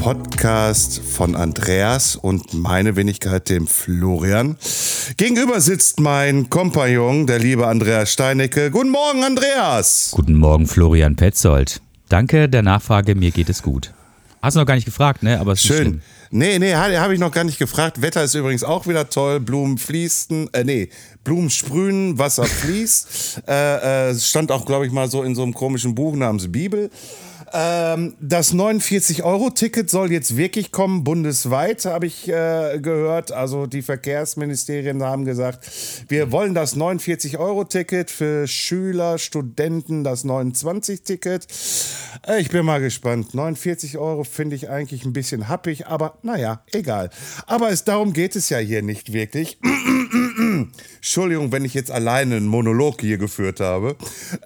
Podcast von Andreas und meine Wenigkeit, dem Florian. Gegenüber sitzt mein Kompagnon, der liebe Andreas Steinecke. Guten Morgen, Andreas. Guten Morgen, Florian Petzold. Danke der Nachfrage, mir geht es gut. Hast du noch gar nicht gefragt, ne? Aber es ist nicht Schön. schlimm. Nee, nee, habe ich noch gar nicht gefragt. Wetter ist übrigens auch wieder toll. Blumen fließen, äh, nee, Blumen sprühen, Wasser fließt. äh, äh, stand auch, glaube ich, mal so in so einem komischen Buch namens Bibel. Ähm, das 49-Euro-Ticket soll jetzt wirklich kommen, bundesweit, habe ich äh, gehört. Also die Verkehrsministerien haben gesagt, wir wollen das 49-Euro-Ticket für Schüler, Studenten, das 29-Ticket. Äh, ich bin mal gespannt. 49 Euro finde ich eigentlich ein bisschen happig, aber naja, egal. Aber es, darum geht es ja hier nicht wirklich. Entschuldigung, wenn ich jetzt alleine einen Monolog hier geführt habe.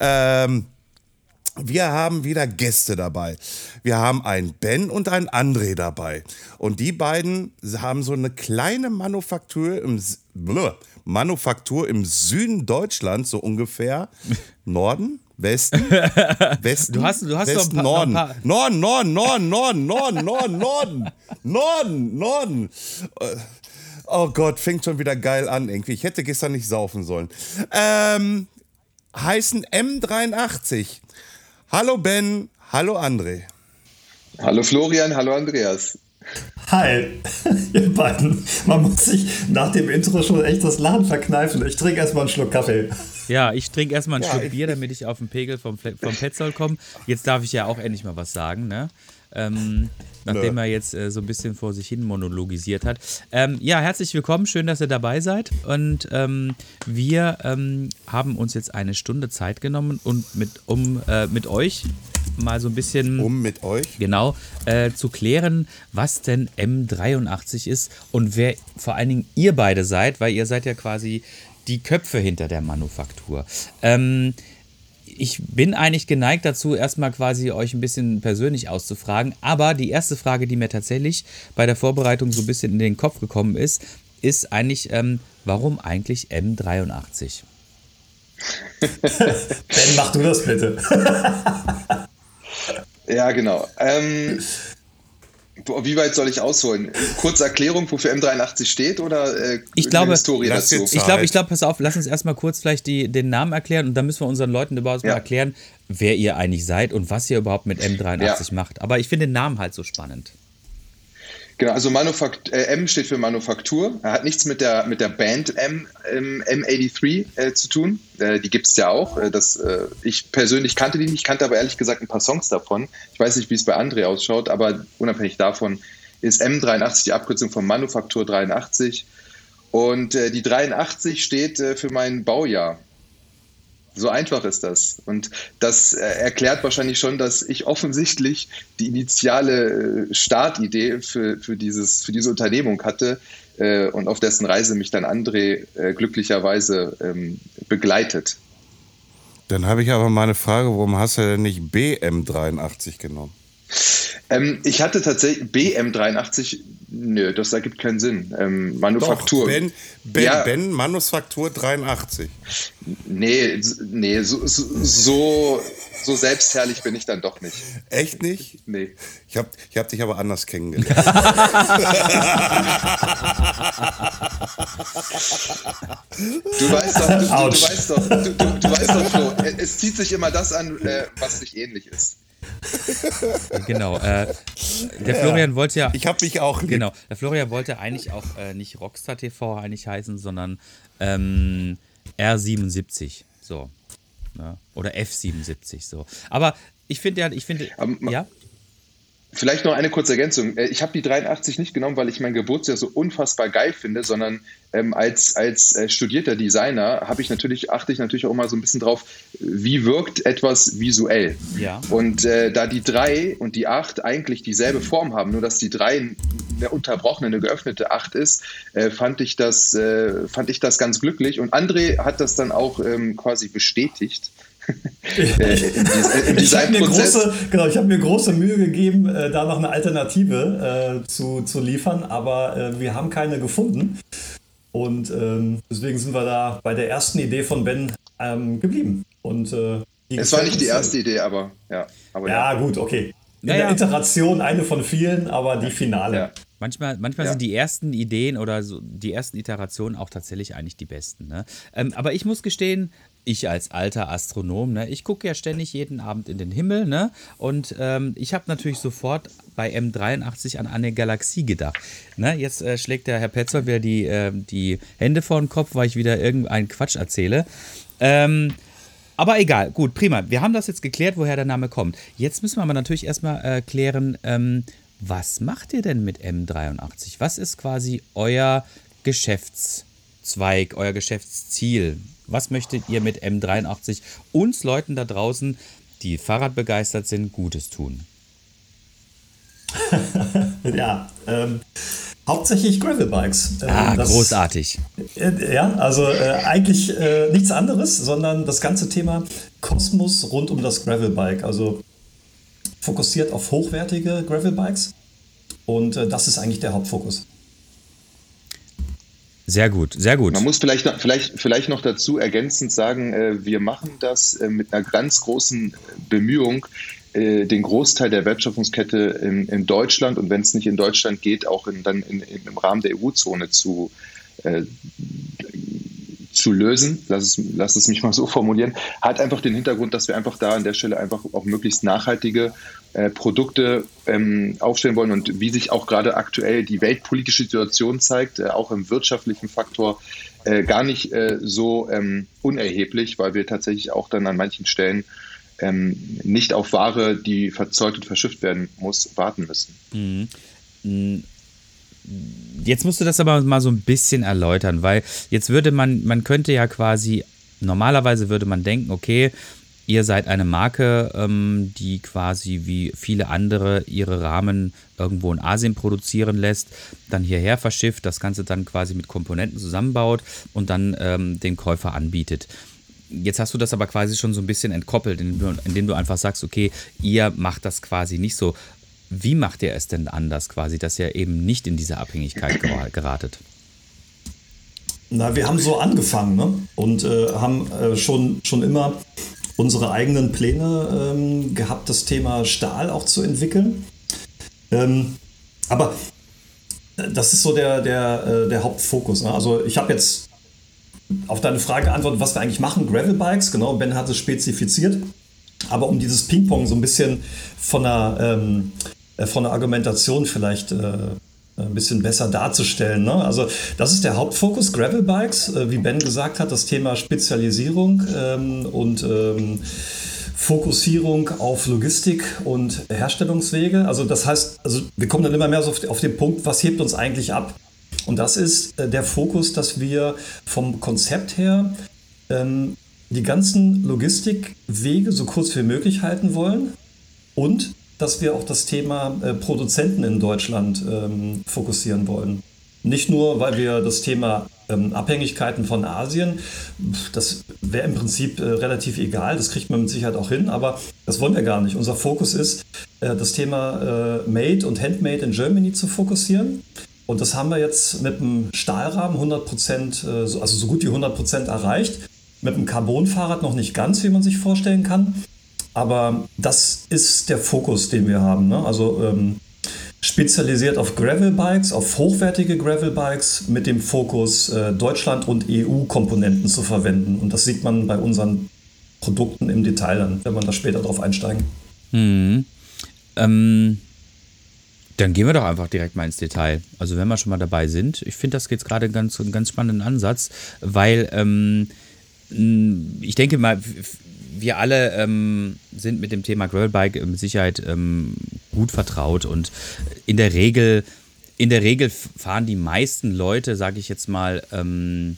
Ähm, wir haben wieder Gäste dabei. Wir haben einen Ben und einen André dabei. Und die beiden haben so eine kleine Manufaktur im, Blö, Manufaktur im Süden Deutschlands, so ungefähr. Norden? Westen? Westen? Du hast, du hast Westen, noch ein paar, Norden. Norden, Norden, Norden, Norden, Norden, Norden, Norden, Norden. Äh, oh Gott, fängt schon wieder geil an irgendwie. Ich hätte gestern nicht saufen sollen. Ähm, heißen M83. Hallo Ben, hallo André. Hallo Florian, hallo Andreas. Hi, ihr beiden. Man muss sich nach dem Intro schon echt das Lachen verkneifen. Ich trinke erstmal einen Schluck Kaffee. Ja, ich trinke erstmal einen Ja, Schluck Bier, damit ich auf den Pegel vom, vom Petzold komme. Jetzt darf ich ja auch endlich mal was sagen, ne? Ähm, nachdem Nö. er jetzt äh, so ein bisschen vor sich hin monologisiert hat. Ähm, ja, herzlich willkommen, schön, dass ihr dabei seid. Und ähm, wir ähm, haben uns jetzt eine Stunde Zeit genommen und mit, um äh, mit euch mal so ein bisschen Um mit euch. Genau, äh, zu klären, was denn M83 ist und wer vor allen Dingen ihr beide seid, weil ihr seid ja quasi die Köpfe hinter der Manufaktur. Ähm, ich bin eigentlich geneigt dazu, erstmal quasi euch ein bisschen persönlich auszufragen, aber die erste Frage, die mir tatsächlich bei der Vorbereitung so ein bisschen in den Kopf gekommen ist, ist eigentlich, ähm, warum eigentlich M83? Ben, mach du das bitte. Ja, genau. Ähm, wie weit soll ich ausholen? Kurze Erklärung, wofür M83 steht oder äh, Ich eine glaube- Historie dazu? Ich glaube, ich glaube, pass auf, lass uns erstmal kurz vielleicht die, den Namen erklären und dann müssen wir unseren Leuten überhaupt mal Ja. erklären, wer ihr eigentlich seid und was ihr überhaupt mit M83 Ja. macht. Aber ich finde den Namen halt so spannend. Genau, also Manufakt äh, M steht für Manufaktur. Er hat nichts mit der, mit der Band M, ähm, M83 äh, zu tun. Äh, die gibt es ja auch. Äh, das, äh, ich persönlich kannte die nicht, kannte aber ehrlich gesagt ein paar Songs davon. Ich weiß nicht, wie es bei André ausschaut, aber unabhängig davon ist M83 die Abkürzung von Manufaktur 83. Und äh, die 83 steht äh, für mein Baujahr. So einfach ist das. Und das äh, erklärt wahrscheinlich schon, dass ich offensichtlich die initiale äh, Startidee für, für, dieses, für diese Unternehmung hatte äh, und auf dessen Reise mich dann André glücklicherweise ähm, begleitet. Dann habe ich aber mal eine Frage, warum hast du denn nicht BM83 genommen? Ähm, ich hatte tatsächlich BM83, nö, das ergibt keinen Sinn. Ähm, Manufaktur. Doch, ben, ben, Ja. ben Manufaktur 83. Nee, nee so, so, so, so selbstherrlich bin ich dann doch nicht. Echt nicht? Nee. Ich habe ich hab dich aber anders kennengelernt. Du weißt doch, du, du, du weißt doch, du, du, du weißt doch, Flo, es- es zieht sich immer das an, äh, was sich ähnlich ist. Genau. Äh, der Florian wollte ja. Ich habe mich auch lieb. Genau. Der Florian wollte eigentlich auch äh, nicht Rockstar TV eigentlich heißen, sondern ähm, R77. So. Ne? Oder F77. So. Aber ich finde ja, ich finde. Ma- Ja? Vielleicht noch eine kurze Ergänzung. Äh, ich habe die 83 nicht genommen, weil ich mein Geburtsjahr so unfassbar geil finde, sondern ähm, als, als äh, studierter Designer habe ich natürlich, achte ich natürlich auch immer so ein bisschen drauf, wie wirkt etwas visuell. Ja. Und äh, da die 3 und die 8 eigentlich dieselbe Form haben, nur dass die 3 eine unterbrochene, eine geöffnete 8 ist, äh, fand, ich das, äh, fand ich das ganz glücklich. Und André hat das dann auch ähm, quasi bestätigt. Äh, im, ich habe mir, große, genau, hab mir große Mühe gegeben, äh, da noch eine Alternative äh, zu, zu liefern, aber äh, wir haben keine gefunden. Und ähm, deswegen sind wir da bei der ersten Idee von Ben ähm, geblieben. Und, äh, es war nicht die erste Idee, aber ja. Aber ja, ja, gut, okay. In naja. der Iteration eine von vielen, aber die Finale. Ja. Manchmal, manchmal ja. sind die ersten Ideen oder so die ersten Iterationen auch tatsächlich eigentlich die besten. Ne? Ähm, aber ich muss gestehen, ich als alter Astronom, ne, ich gucke ja ständig jeden Abend in den Himmel, ne? Und ähm, ich habe natürlich sofort bei M83 an eine Galaxie gedacht. Ne? Jetzt äh, schlägt der Herr Petzold wieder die, äh, die Hände vor den Kopf, weil ich wieder irgendeinen Quatsch erzähle. Ähm, aber egal, gut, prima. Wir haben das jetzt geklärt, woher der Name kommt. Jetzt müssen wir aber natürlich erstmal äh, klären, ähm, was macht ihr denn mit M83? Was ist quasi euer Geschäftszweig, euer Geschäftsziel? Was möchtet ihr mit M83 uns Leuten da draußen, die Fahrradbegeistert sind, Gutes tun? ja, ähm, hauptsächlich Gravelbikes. Ähm, ah, das, großartig. Äh, ja, also äh, eigentlich äh, nichts anderes, sondern das ganze Thema Kosmos rund um das Gravelbike. Also fokussiert auf hochwertige Gravelbikes und äh, das ist eigentlich der Hauptfokus. Sehr gut, sehr gut. Man muss vielleicht, vielleicht, vielleicht noch dazu ergänzend sagen, äh, wir machen das äh, mit einer ganz großen Bemühung, äh, den Großteil der Wertschöpfungskette in, in Deutschland und wenn es nicht in Deutschland geht, auch in, dann in, im Rahmen der EU-Zone zu, äh, zu lösen, lass es, lass es mich mal so formulieren, hat einfach den Hintergrund, dass wir einfach da an der Stelle einfach auch möglichst nachhaltige äh, Produkte ähm, aufstellen wollen und wie sich auch gerade aktuell die weltpolitische Situation zeigt, äh, auch im wirtschaftlichen Faktor, äh, gar nicht äh, so ähm, unerheblich, weil wir tatsächlich auch dann an manchen Stellen ähm, nicht auf Ware, die verzeugt und verschifft werden muss, warten müssen. Mhm. Jetzt musst du das aber mal so ein bisschen erläutern, weil jetzt würde man, man könnte ja quasi, normalerweise würde man denken, okay, Ihr seid eine Marke, ähm, die quasi wie viele andere ihre Rahmen irgendwo in Asien produzieren lässt, dann hierher verschifft, das Ganze dann quasi mit Komponenten zusammenbaut und dann ähm, den Käufer anbietet. Jetzt hast du das aber quasi schon so ein bisschen entkoppelt, indem du, einfach sagst, okay, ihr macht das quasi nicht so. Wie macht ihr es denn anders quasi, dass ihr eben nicht in diese Abhängigkeit geratet? Na, wir haben so angefangen ne? und äh, haben äh, schon, schon immer unsere eigenen Pläne ähm, gehabt, das Thema Stahl auch zu entwickeln. Ähm, aber das ist so der, der, äh, der Hauptfokus. Ne? Also ich habe jetzt auf deine Frage geantwortet, was wir eigentlich machen. Gravelbikes, genau, Ben hat es spezifiziert. Aber um dieses Ping-Pong so ein bisschen von der, ähm, äh, von der Argumentation vielleicht äh, ein bisschen besser darzustellen. Ne? Also das ist der Hauptfokus, Gravelbikes, äh, wie Ben gesagt hat, das Thema Spezialisierung ähm, und ähm, Fokussierung auf Logistik und Herstellungswege. Also das heißt, also wir kommen dann immer mehr so auf, auf den Punkt, was hebt uns eigentlich ab? Und das ist äh, der Fokus, dass wir vom Konzept her ähm, die ganzen Logistikwege so kurz wie möglich halten wollen und dass wir auch das Thema äh, Produzenten in Deutschland ähm, fokussieren wollen. Nicht nur, weil wir das Thema ähm, Abhängigkeiten von Asien, das wäre im Prinzip äh, relativ egal, das kriegt man mit Sicherheit auch hin, aber das wollen wir gar nicht. Unser Fokus ist, äh, das Thema äh, Made und Handmade in Germany zu fokussieren. Und das haben wir jetzt mit dem Stahlrahmen 100 Prozent, äh, also so gut wie 100 Prozent erreicht. Mit dem Carbonfahrrad noch nicht ganz, wie man sich vorstellen kann. Aber das ist der Fokus, den wir haben. Ne? Also ähm, spezialisiert auf Gravelbikes, auf hochwertige Gravelbikes mit dem Fokus äh, Deutschland und EU-Komponenten zu verwenden. Und das sieht man bei unseren Produkten im Detail dann, wenn man da später drauf einsteigen. Mhm. Ähm, dann gehen wir doch einfach direkt mal ins Detail. Also wenn wir schon mal dabei sind, ich finde das jetzt gerade ganz, einen ganz spannenden Ansatz, weil ähm, ich denke mal, wir alle ähm, sind mit dem Thema Gravelbike mit Sicherheit ähm, gut vertraut und in der Regel, in der Regel fahren die meisten Leute, sage ich jetzt mal, ähm,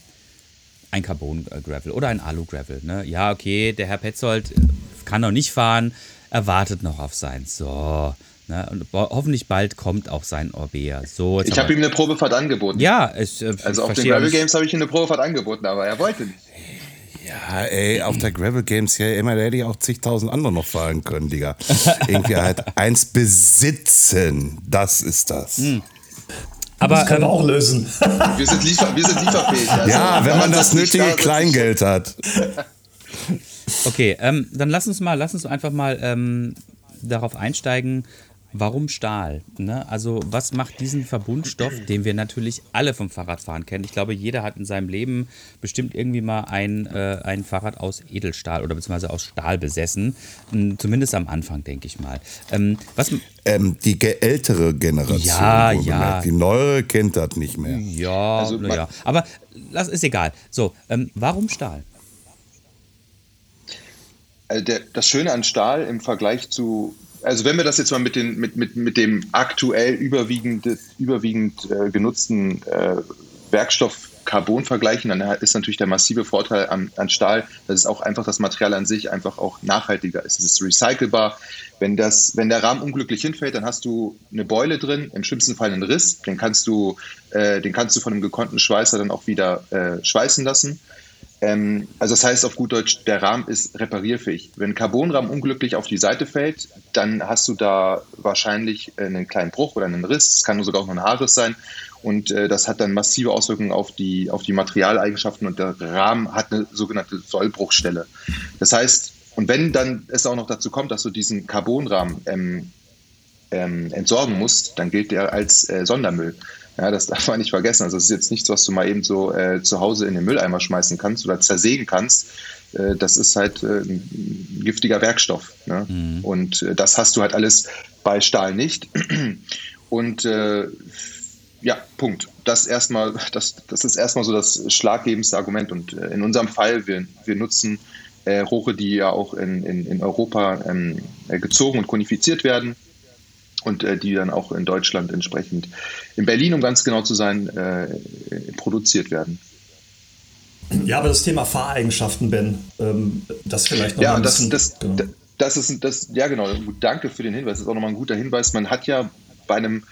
ein Carbon-Gravel oder ein Alu-Gravel. Ne? Ja, okay, der Herr Petzold kann noch nicht fahren, er wartet noch auf sein. So. Ne? Und hoffentlich bald kommt auch sein Orbea. So, ich habe ihm eine Probefahrt angeboten. Ja, ich, äh, also auf den Gravel Games habe ich ihm eine Probefahrt angeboten, aber er wollte nicht. Ja, ey, auf der Gravel Games hier immer, da hätte ich auch zigtausend andere noch fahren können, Digga. Irgendwie halt eins besitzen, das ist das. Hm. Aber das können wir auch lösen. wir, sind liefer, wir sind lieferfähig. Also, ja, wenn man das nötige da, Kleingeld hat. Okay, ähm, dann lass uns mal, lass uns einfach mal ähm, darauf einsteigen, Warum Stahl? Ne? Also was macht diesen Verbundstoff, den wir natürlich alle vom Fahrradfahren kennen? Ich glaube, jeder hat in seinem Leben bestimmt irgendwie mal ein, äh, ein Fahrrad aus Edelstahl oder beziehungsweise aus Stahl besessen. Hm, zumindest am Anfang, denke ich mal. Ähm, was, ähm, die ältere Generation. Ja, ja. Die neuere kennt das nicht mehr. Ja, also, ja. Aber das ist egal. So, ähm, warum Stahl? Also der, das Schöne an Stahl im Vergleich zu also wenn wir das jetzt mal mit, den, mit, mit, mit dem aktuell überwiegend, überwiegend äh, genutzten äh, Werkstoff Carbon vergleichen, dann ist natürlich der massive Vorteil an, an Stahl, dass es auch einfach das Material an sich einfach auch nachhaltiger ist. Es ist recycelbar. Wenn, das, wenn der Rahmen unglücklich hinfällt, dann hast du eine Beule drin, im schlimmsten Fall einen Riss, den kannst du, äh, den kannst du von einem gekonnten Schweißer dann auch wieder äh, schweißen lassen. Ähm, also das heißt auf gut Deutsch, der Rahmen ist reparierfähig. Wenn Carbonrahmen unglücklich auf die Seite fällt, dann hast du da wahrscheinlich einen kleinen Bruch oder einen Riss. Es kann sogar auch noch ein Haarriss sein. Und äh, das hat dann massive Auswirkungen auf die, auf die Materialeigenschaften und der Rahmen hat eine sogenannte Sollbruchstelle. Das heißt, und wenn dann es auch noch dazu kommt, dass du diesen Carbonrahmen ähm, ähm, entsorgen musst, dann gilt der als äh, Sondermüll. Ja, das darf man nicht vergessen. Also es ist jetzt nichts, was du mal eben so äh, zu Hause in den Mülleimer schmeißen kannst oder zersägen kannst. Äh, das ist halt äh, ein giftiger Werkstoff. Ne? Mhm. Und äh, das hast du halt alles bei Stahl nicht. Und äh, ja, Punkt. Das erstmal, das, das ist erstmal so das schlaggebendste Argument. Und äh, in unserem Fall, wir, wir nutzen Rohre, die ja auch in, in, in Europa ähm, gezogen und konifiziert werden und äh, die dann auch in Deutschland entsprechend, in Berlin, um ganz genau zu sein, äh, produziert werden. Ja, aber das Thema Fahreigenschaften, Ben, ähm, das vielleicht noch ja, ein das, bisschen, das, genau. das ist das, ja genau, danke für den Hinweis. Das ist auch nochmal ein guter Hinweis. Man hat ja bei einem,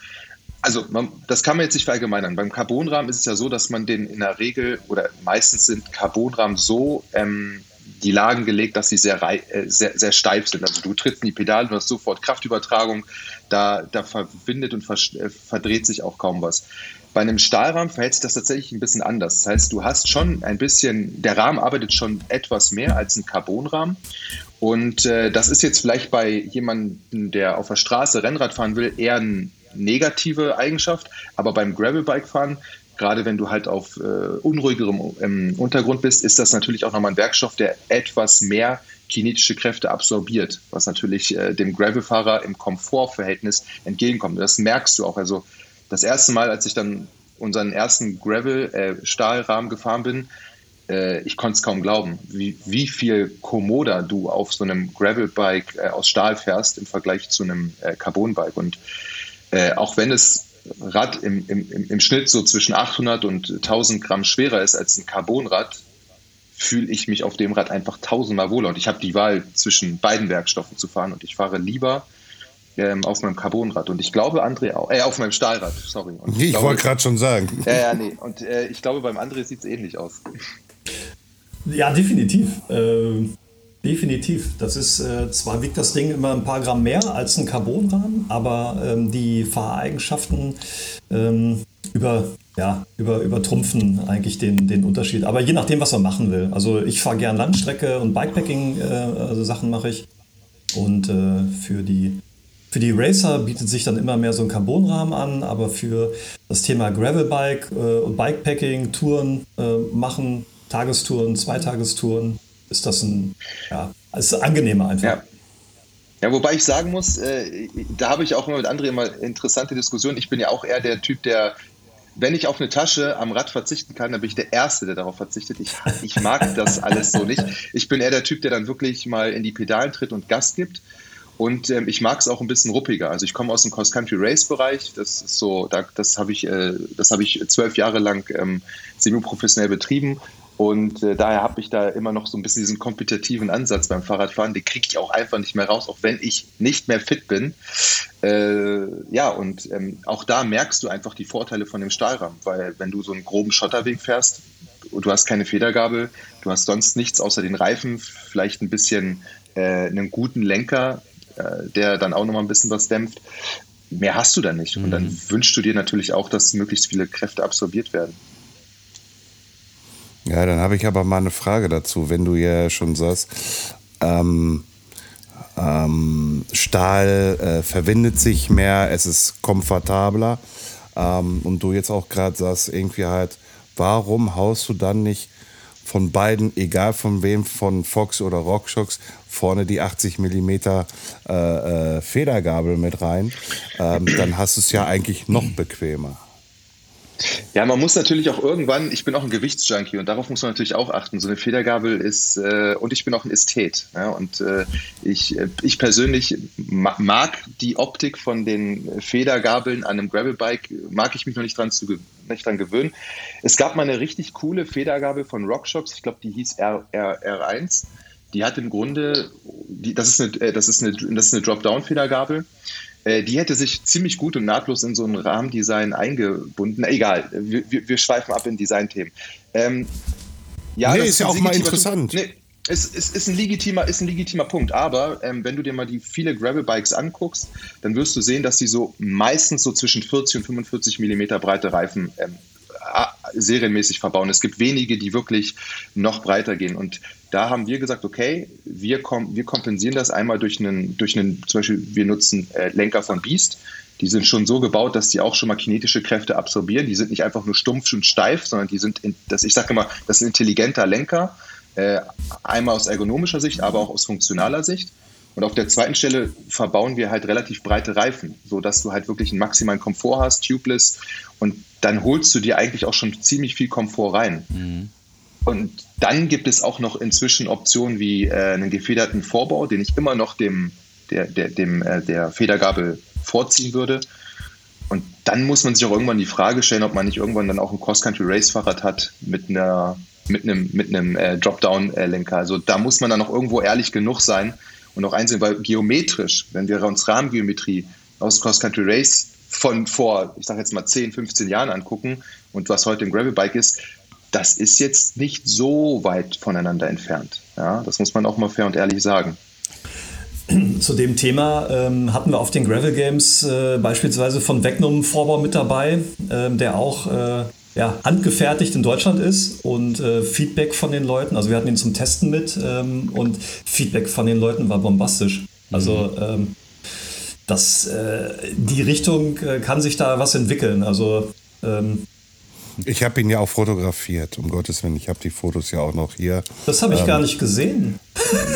also man, das kann man jetzt nicht verallgemeinern. Beim Carbonrahmen ist es ja so, dass man den in der Regel oder meistens sind Carbonrahmen so ähm, die Lagen gelegt, dass sie sehr, äh, sehr, sehr steif sind. Also du trittst in die Pedale, du hast sofort Kraftübertragung, da, da verbindet und äh, verdreht sich auch kaum was. Bei einem Stahlrahmen verhält sich das tatsächlich ein bisschen anders. Das heißt, du hast schon ein bisschen, der Rahmen arbeitet schon etwas mehr als ein Carbonrahmen. Und äh, das ist jetzt vielleicht bei jemandem, der auf der Straße Rennrad fahren will, eher eine negative Eigenschaft. Aber beim Gravelbike-Fahren gerade wenn du halt auf äh, unruhigerem ähm, Untergrund bist, ist das natürlich auch nochmal ein Werkstoff, der etwas mehr kinetische Kräfte absorbiert, was natürlich äh, dem Gravelfahrer im Komfortverhältnis entgegenkommt. Das merkst du auch. Also das erste Mal, als ich dann unseren ersten Gravel-Stahlrahmen äh, gefahren bin, äh, ich konnte es kaum glauben, wie, wie viel kommoder du auf so einem Gravelbike äh, aus Stahl fährst im Vergleich zu einem äh, Carbonbike. Und auch wenn es Rad im, im, im Schnitt so zwischen 800 und 1000 Gramm schwerer ist als ein Carbonrad, fühle ich mich auf dem Rad einfach tausendmal wohler. Und ich habe die Wahl zwischen beiden Werkstoffen zu fahren und ich fahre lieber ähm, auf meinem Carbonrad. Und ich glaube, André auch, äh, auf meinem Stahlrad, sorry. Und ich, ich wollte gerade schon sagen. Ja, ja, nee. Und äh, ich glaube, beim André sieht es ähnlich aus. Ja, definitiv. Äh, Definitiv. Das ist äh, zwar wiegt das Ding immer ein paar Gramm mehr als ein Carbonrahmen, aber ähm, die Fahreigenschaften ähm, über, ja, über, übertrumpfen eigentlich den, den Unterschied. Aber je nachdem, was man machen will. Also ich fahre gern Landstrecke und Bikepacking-Sachen äh, mache ich. Und äh, für die für die Racer bietet sich dann immer mehr so ein Carbonrahmen an, aber für das Thema Gravelbike äh, und Bikepacking, Touren äh, machen, Tagestouren, Zweitagestouren, ist das ein, ja, ist angenehmer einfach. Ja. Ja, wobei ich sagen muss, äh, da habe ich auch immer mit André immer interessante Diskussionen. Ich bin ja auch eher der Typ, der, wenn ich auf eine Tasche am Rad verzichten kann, dann bin ich der Erste, der darauf verzichtet. Ich, ich mag das alles so nicht. Ich bin eher der Typ, der dann wirklich mal in die Pedalen tritt und Gas gibt. Und ähm, ich mag es auch ein bisschen ruppiger. Also ich komme aus dem Cross-Country-Race-Bereich. Das ist so, da, das habe ich, äh, das habe ich zwölf Jahre lang ähm, semi-professionell betrieben. Und äh, daher habe ich da immer noch so ein bisschen diesen kompetitiven Ansatz beim Fahrradfahren. Den kriege ich auch einfach nicht mehr raus, auch wenn ich nicht mehr fit bin. Äh, ja, und ähm, auch da merkst du einfach die Vorteile von dem Stahlrahmen, weil wenn du so einen groben Schotterweg fährst, du hast keine Federgabel, du hast sonst nichts außer den Reifen, vielleicht ein bisschen äh, einen guten Lenker, äh, der dann auch nochmal ein bisschen was dämpft. Mehr hast du da nicht. Und dann wünschst du dir natürlich auch, dass möglichst viele Kräfte absorbiert werden. Ja, dann habe ich aber mal eine Frage dazu, wenn du ja schon sagst, ähm, ähm, Stahl äh, verwendet sich mehr, es ist komfortabler ähm, und du jetzt auch gerade sagst, irgendwie halt, warum haust du dann nicht von beiden, egal von wem, von Fox oder RockShox, vorne die 80 mm äh, äh, Federgabel mit rein? Ähm, dann hast du es ja eigentlich noch bequemer. Ja, man muss natürlich auch irgendwann, ich bin auch ein Gewichtsjunkie und darauf muss man natürlich auch achten. So eine Federgabel ist, äh, und ich bin auch ein Ästhet. Ja, und äh, ich, äh, ich persönlich mag die Optik von den Federgabeln an einem Gravelbike, mag ich mich noch nicht dran, zu, nicht dran gewöhnen. Es gab mal eine richtig coole Federgabel von RockShox, ich glaube, die hieß R, R, R1. Die hat im Grunde, die, das ist eine, äh, eine, das ist eine Drop-Down-Federgabel. Äh, die hätte sich ziemlich gut und nahtlos in so ein Rahmendesign eingebunden. Egal, wir, wir schweifen ab in Designthemen. Ähm, ja, nee, ist ja auch mal interessant. Nee, es, es, ist, ein legitimer, ist ein legitimer Punkt, aber ähm, wenn du dir mal die viele Gravel-Bikes anguckst, dann wirst du sehen, dass die so meistens so zwischen 40 und 45 Millimeter breite Reifen ähm, serienmäßig verbauen. Es gibt wenige, die wirklich noch breiter gehen. Und da haben wir gesagt, okay, wir, kom wir kompensieren das einmal durch einen, durch einen, zum Beispiel, wir nutzen äh, Lenker von Beast. Die sind schon so gebaut, dass die auch schon mal kinetische Kräfte absorbieren. Die sind nicht einfach nur stumpf und steif, sondern die sind, in, das, ich sage immer, das ist ein intelligenter Lenker. Äh, einmal aus ergonomischer Sicht, aber auch aus funktionaler Sicht. Und auf der zweiten Stelle verbauen wir halt relativ breite Reifen, sodass du halt wirklich einen maximalen Komfort hast, tubeless. Und dann holst du dir eigentlich auch schon ziemlich viel Komfort rein. Mhm. Und dann gibt es auch noch inzwischen Optionen wie äh, einen gefederten Vorbau, den ich immer noch dem, der, der, dem, äh, der Federgabel vorziehen würde. Und dann muss man sich auch irgendwann die Frage stellen, ob man nicht irgendwann dann auch ein Cross-Country-Race-Fahrrad hat mit einer mit einem, mit einem äh, Dropdown-Lenker. Also da muss man dann auch irgendwo ehrlich genug sein, und auch einsehen, weil geometrisch, wenn wir uns Rahmengeometrie aus Cross Country Race von vor, ich sage jetzt mal 10, 15 Jahren angucken und was heute ein Gravelbike ist, das ist jetzt nicht so weit voneinander entfernt. Ja, das muss man auch mal fair und ehrlich sagen. Zu dem Thema ähm, hatten wir auf den Gravel Games äh, beispielsweise von Vegnum Vorbau mit dabei, äh, der auch äh, ja, handgefertigt in Deutschland ist und äh, Feedback von den Leuten, also wir hatten ihn zum Testen mit ähm, und Feedback von den Leuten war bombastisch. Also mhm. ähm, das, äh, die Richtung äh, kann sich da was entwickeln. Also ähm, ich habe ihn ja auch fotografiert, um Gottes Willen. Ich habe die Fotos ja auch noch hier. Das habe ich ähm, gar nicht gesehen.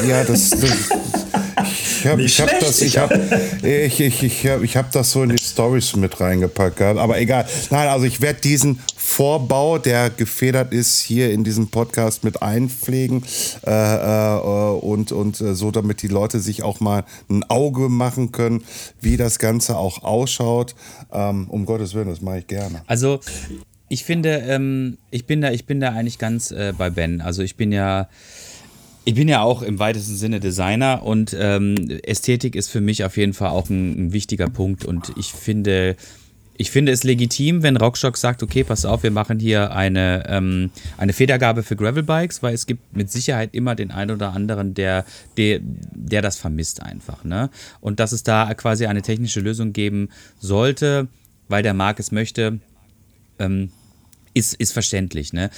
Ja, das, das ich habe hab das, ich hab, ich, ich, ich hab, ich hab das so in die Stories mit reingepackt. Aber egal. Nein, also ich werde diesen Vorbau, der gefedert ist, hier in diesem Podcast mit einpflegen äh, äh, und, und äh, so, damit die Leute sich auch mal ein Auge machen können, wie das Ganze auch ausschaut. Ähm, um Gottes Willen, das mache ich gerne. Also ich finde, ähm, ich bin da, ich bin da eigentlich ganz äh, bei Ben. Also ich bin ja ich bin ja auch im weitesten Sinne Designer und ähm, Ästhetik ist für mich auf jeden Fall auch ein, ein, wichtiger Punkt und ich finde, ich finde es legitim, wenn Rockshock sagt, okay, pass auf, wir machen hier eine, ähm, eine Federgabe für Gravelbikes, weil es gibt mit Sicherheit immer den einen oder anderen, der, der, der das vermisst einfach. Ne? Und dass es da quasi eine technische Lösung geben sollte, weil der Markt es möchte, ähm, ist, ist verständlich. Ne?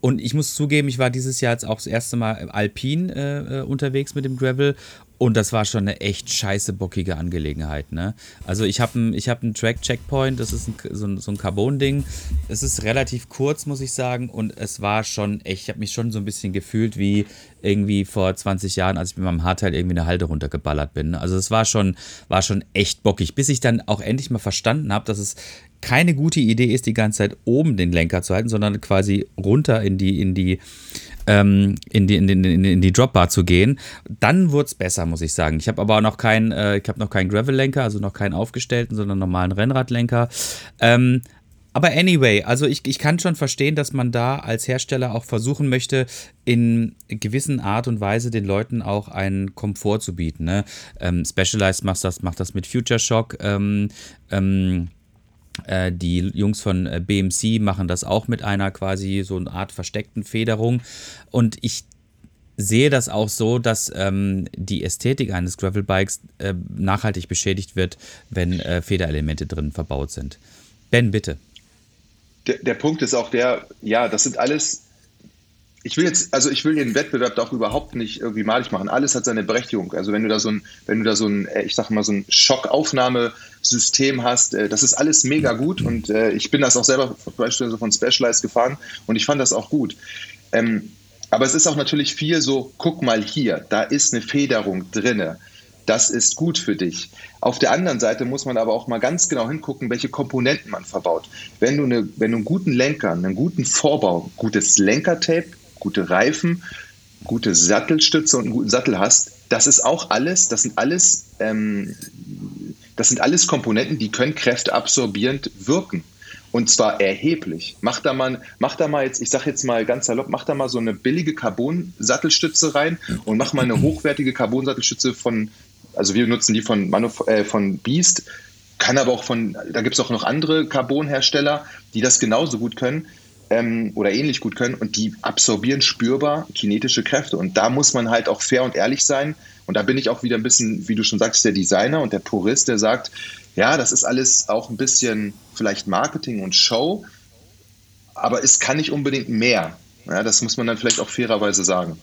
Und ich muss zugeben, ich war dieses Jahr jetzt auch das erste Mal alpin äh, äh, unterwegs mit dem Gravel und das war schon eine echt scheiße bockige Angelegenheit. Ne? Also ich habe einen hab Track-Checkpoint, das ist ein, so ein, so ein Carbon-Ding. Es ist relativ kurz, muss ich sagen, und es war schon echt, ich habe mich schon so ein bisschen gefühlt wie irgendwie vor 20 Jahren, als ich mit meinem Hardteil irgendwie eine Halde runtergeballert bin. Also es war schon, war schon echt bockig, bis ich dann auch endlich mal verstanden habe, dass es keine gute Idee ist, die ganze Zeit oben den Lenker zu halten, sondern quasi runter in die, in die ähm, in, die, in, die, in die Dropbar zu gehen. Dann wurde es besser, muss ich sagen. Ich habe aber noch keinen, äh, ich habe noch keinen Gravel-Lenker, also noch keinen aufgestellten, sondern normalen Rennradlenker. Ähm, aber anyway, also ich, ich kann schon verstehen, dass man da als Hersteller auch versuchen möchte, in gewissen Art und Weise den Leuten auch einen Komfort zu bieten. Ne? Ähm, Specialized macht das, macht das mit Future Shock. Ähm, ähm, äh, die Jungs von äh, BMC machen das auch mit einer quasi so eine Art versteckten Federung. Und ich sehe das auch so, dass ähm, die Ästhetik eines Gravelbikes äh, nachhaltig beschädigt wird, wenn äh, Federelemente drin verbaut sind. Ben, bitte der, der Punkt ist auch der, ja, das sind alles ich will jetzt, also ich will den Wettbewerb doch überhaupt nicht irgendwie malig machen. Alles hat seine Berechtigung. Also wenn du da so ein, wenn du da so ein, äh, ich sag mal, so ein Schockaufnahmesystem hast, äh, das ist alles mega gut und äh, ich bin das auch selber beispielsweise von Specialized gefahren und ich fand das auch gut. Ähm, aber es ist auch natürlich viel so, guck mal hier, da ist eine Federung drinne das ist gut für dich. Auf der anderen Seite muss man aber auch mal ganz genau hingucken, welche Komponenten man verbaut. Wenn du, eine, wenn du einen guten Lenker, einen guten Vorbau, gutes Lenkertape, gute Reifen, gute Sattelstütze und einen guten Sattel hast, das ist auch alles, das sind alles, ähm, das sind alles Komponenten, die können kräfteabsorbierend wirken. Und zwar erheblich. Mach da mal, mach da mal jetzt, ich sage jetzt mal ganz salopp, mach da mal so eine billige Carbon-Sattelstütze rein und mach mal eine hochwertige Carbon-Sattelstütze von also wir nutzen die von, Manuf äh, von Beast, kann aber auch von, da gibt es auch noch andere Carbonhersteller, die das genauso gut können ähm, oder ähnlich gut können und die absorbieren spürbar kinetische Kräfte. Und da muss man halt auch fair und ehrlich sein. Und da bin ich auch wieder ein bisschen, wie du schon sagst, der Designer und der Purist, der sagt, ja, das ist alles auch ein bisschen vielleicht Marketing und Show, aber es kann nicht unbedingt mehr. Ja, das muss man dann vielleicht auch fairerweise sagen.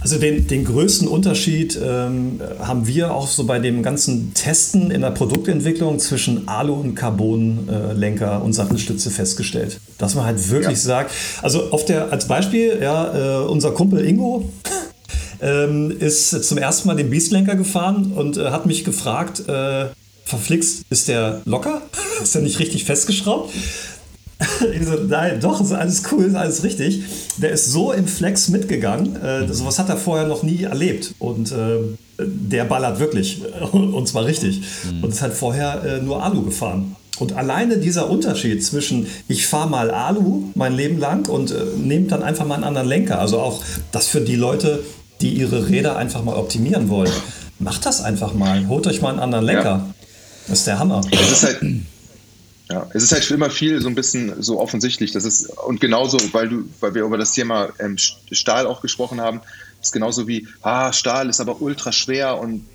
Also den, den größten Unterschied ähm, haben wir auch so bei dem ganzen Testen in der Produktentwicklung zwischen Alu- und Carbon-Lenker und Sattelstütze festgestellt. Dass man halt wirklich ja. sagt, also auf der, als Beispiel, ja, äh, unser Kumpel Ingo ähm, ist zum ersten Mal den Beastlenker gefahren und äh, hat mich gefragt, äh, verflixt, ist der locker? ist der nicht richtig festgeschraubt? ich so, nein, doch, ist alles cool, ist alles richtig. Der ist so im Flex mitgegangen, äh, sowas hat er vorher noch nie erlebt. Und äh, der ballert wirklich. Und zwar richtig. Mhm. Und ist halt vorher äh, nur Alu gefahren. Und alleine dieser Unterschied zwischen, ich fahre mal Alu mein Leben lang und äh, nehme dann einfach mal einen anderen Lenker. Also auch das für die Leute, die ihre Räder einfach mal optimieren wollen. Macht das einfach mal. Holt euch mal einen anderen Lenker. Ja. Das ist der Hammer. Das ist halt ja, es ist halt immer viel so ein bisschen so offensichtlich. Das ist, und genauso, weil du, weil wir über das Thema ähm, Stahl auch gesprochen haben, ist genauso wie, ah, Stahl ist aber ultra schwer und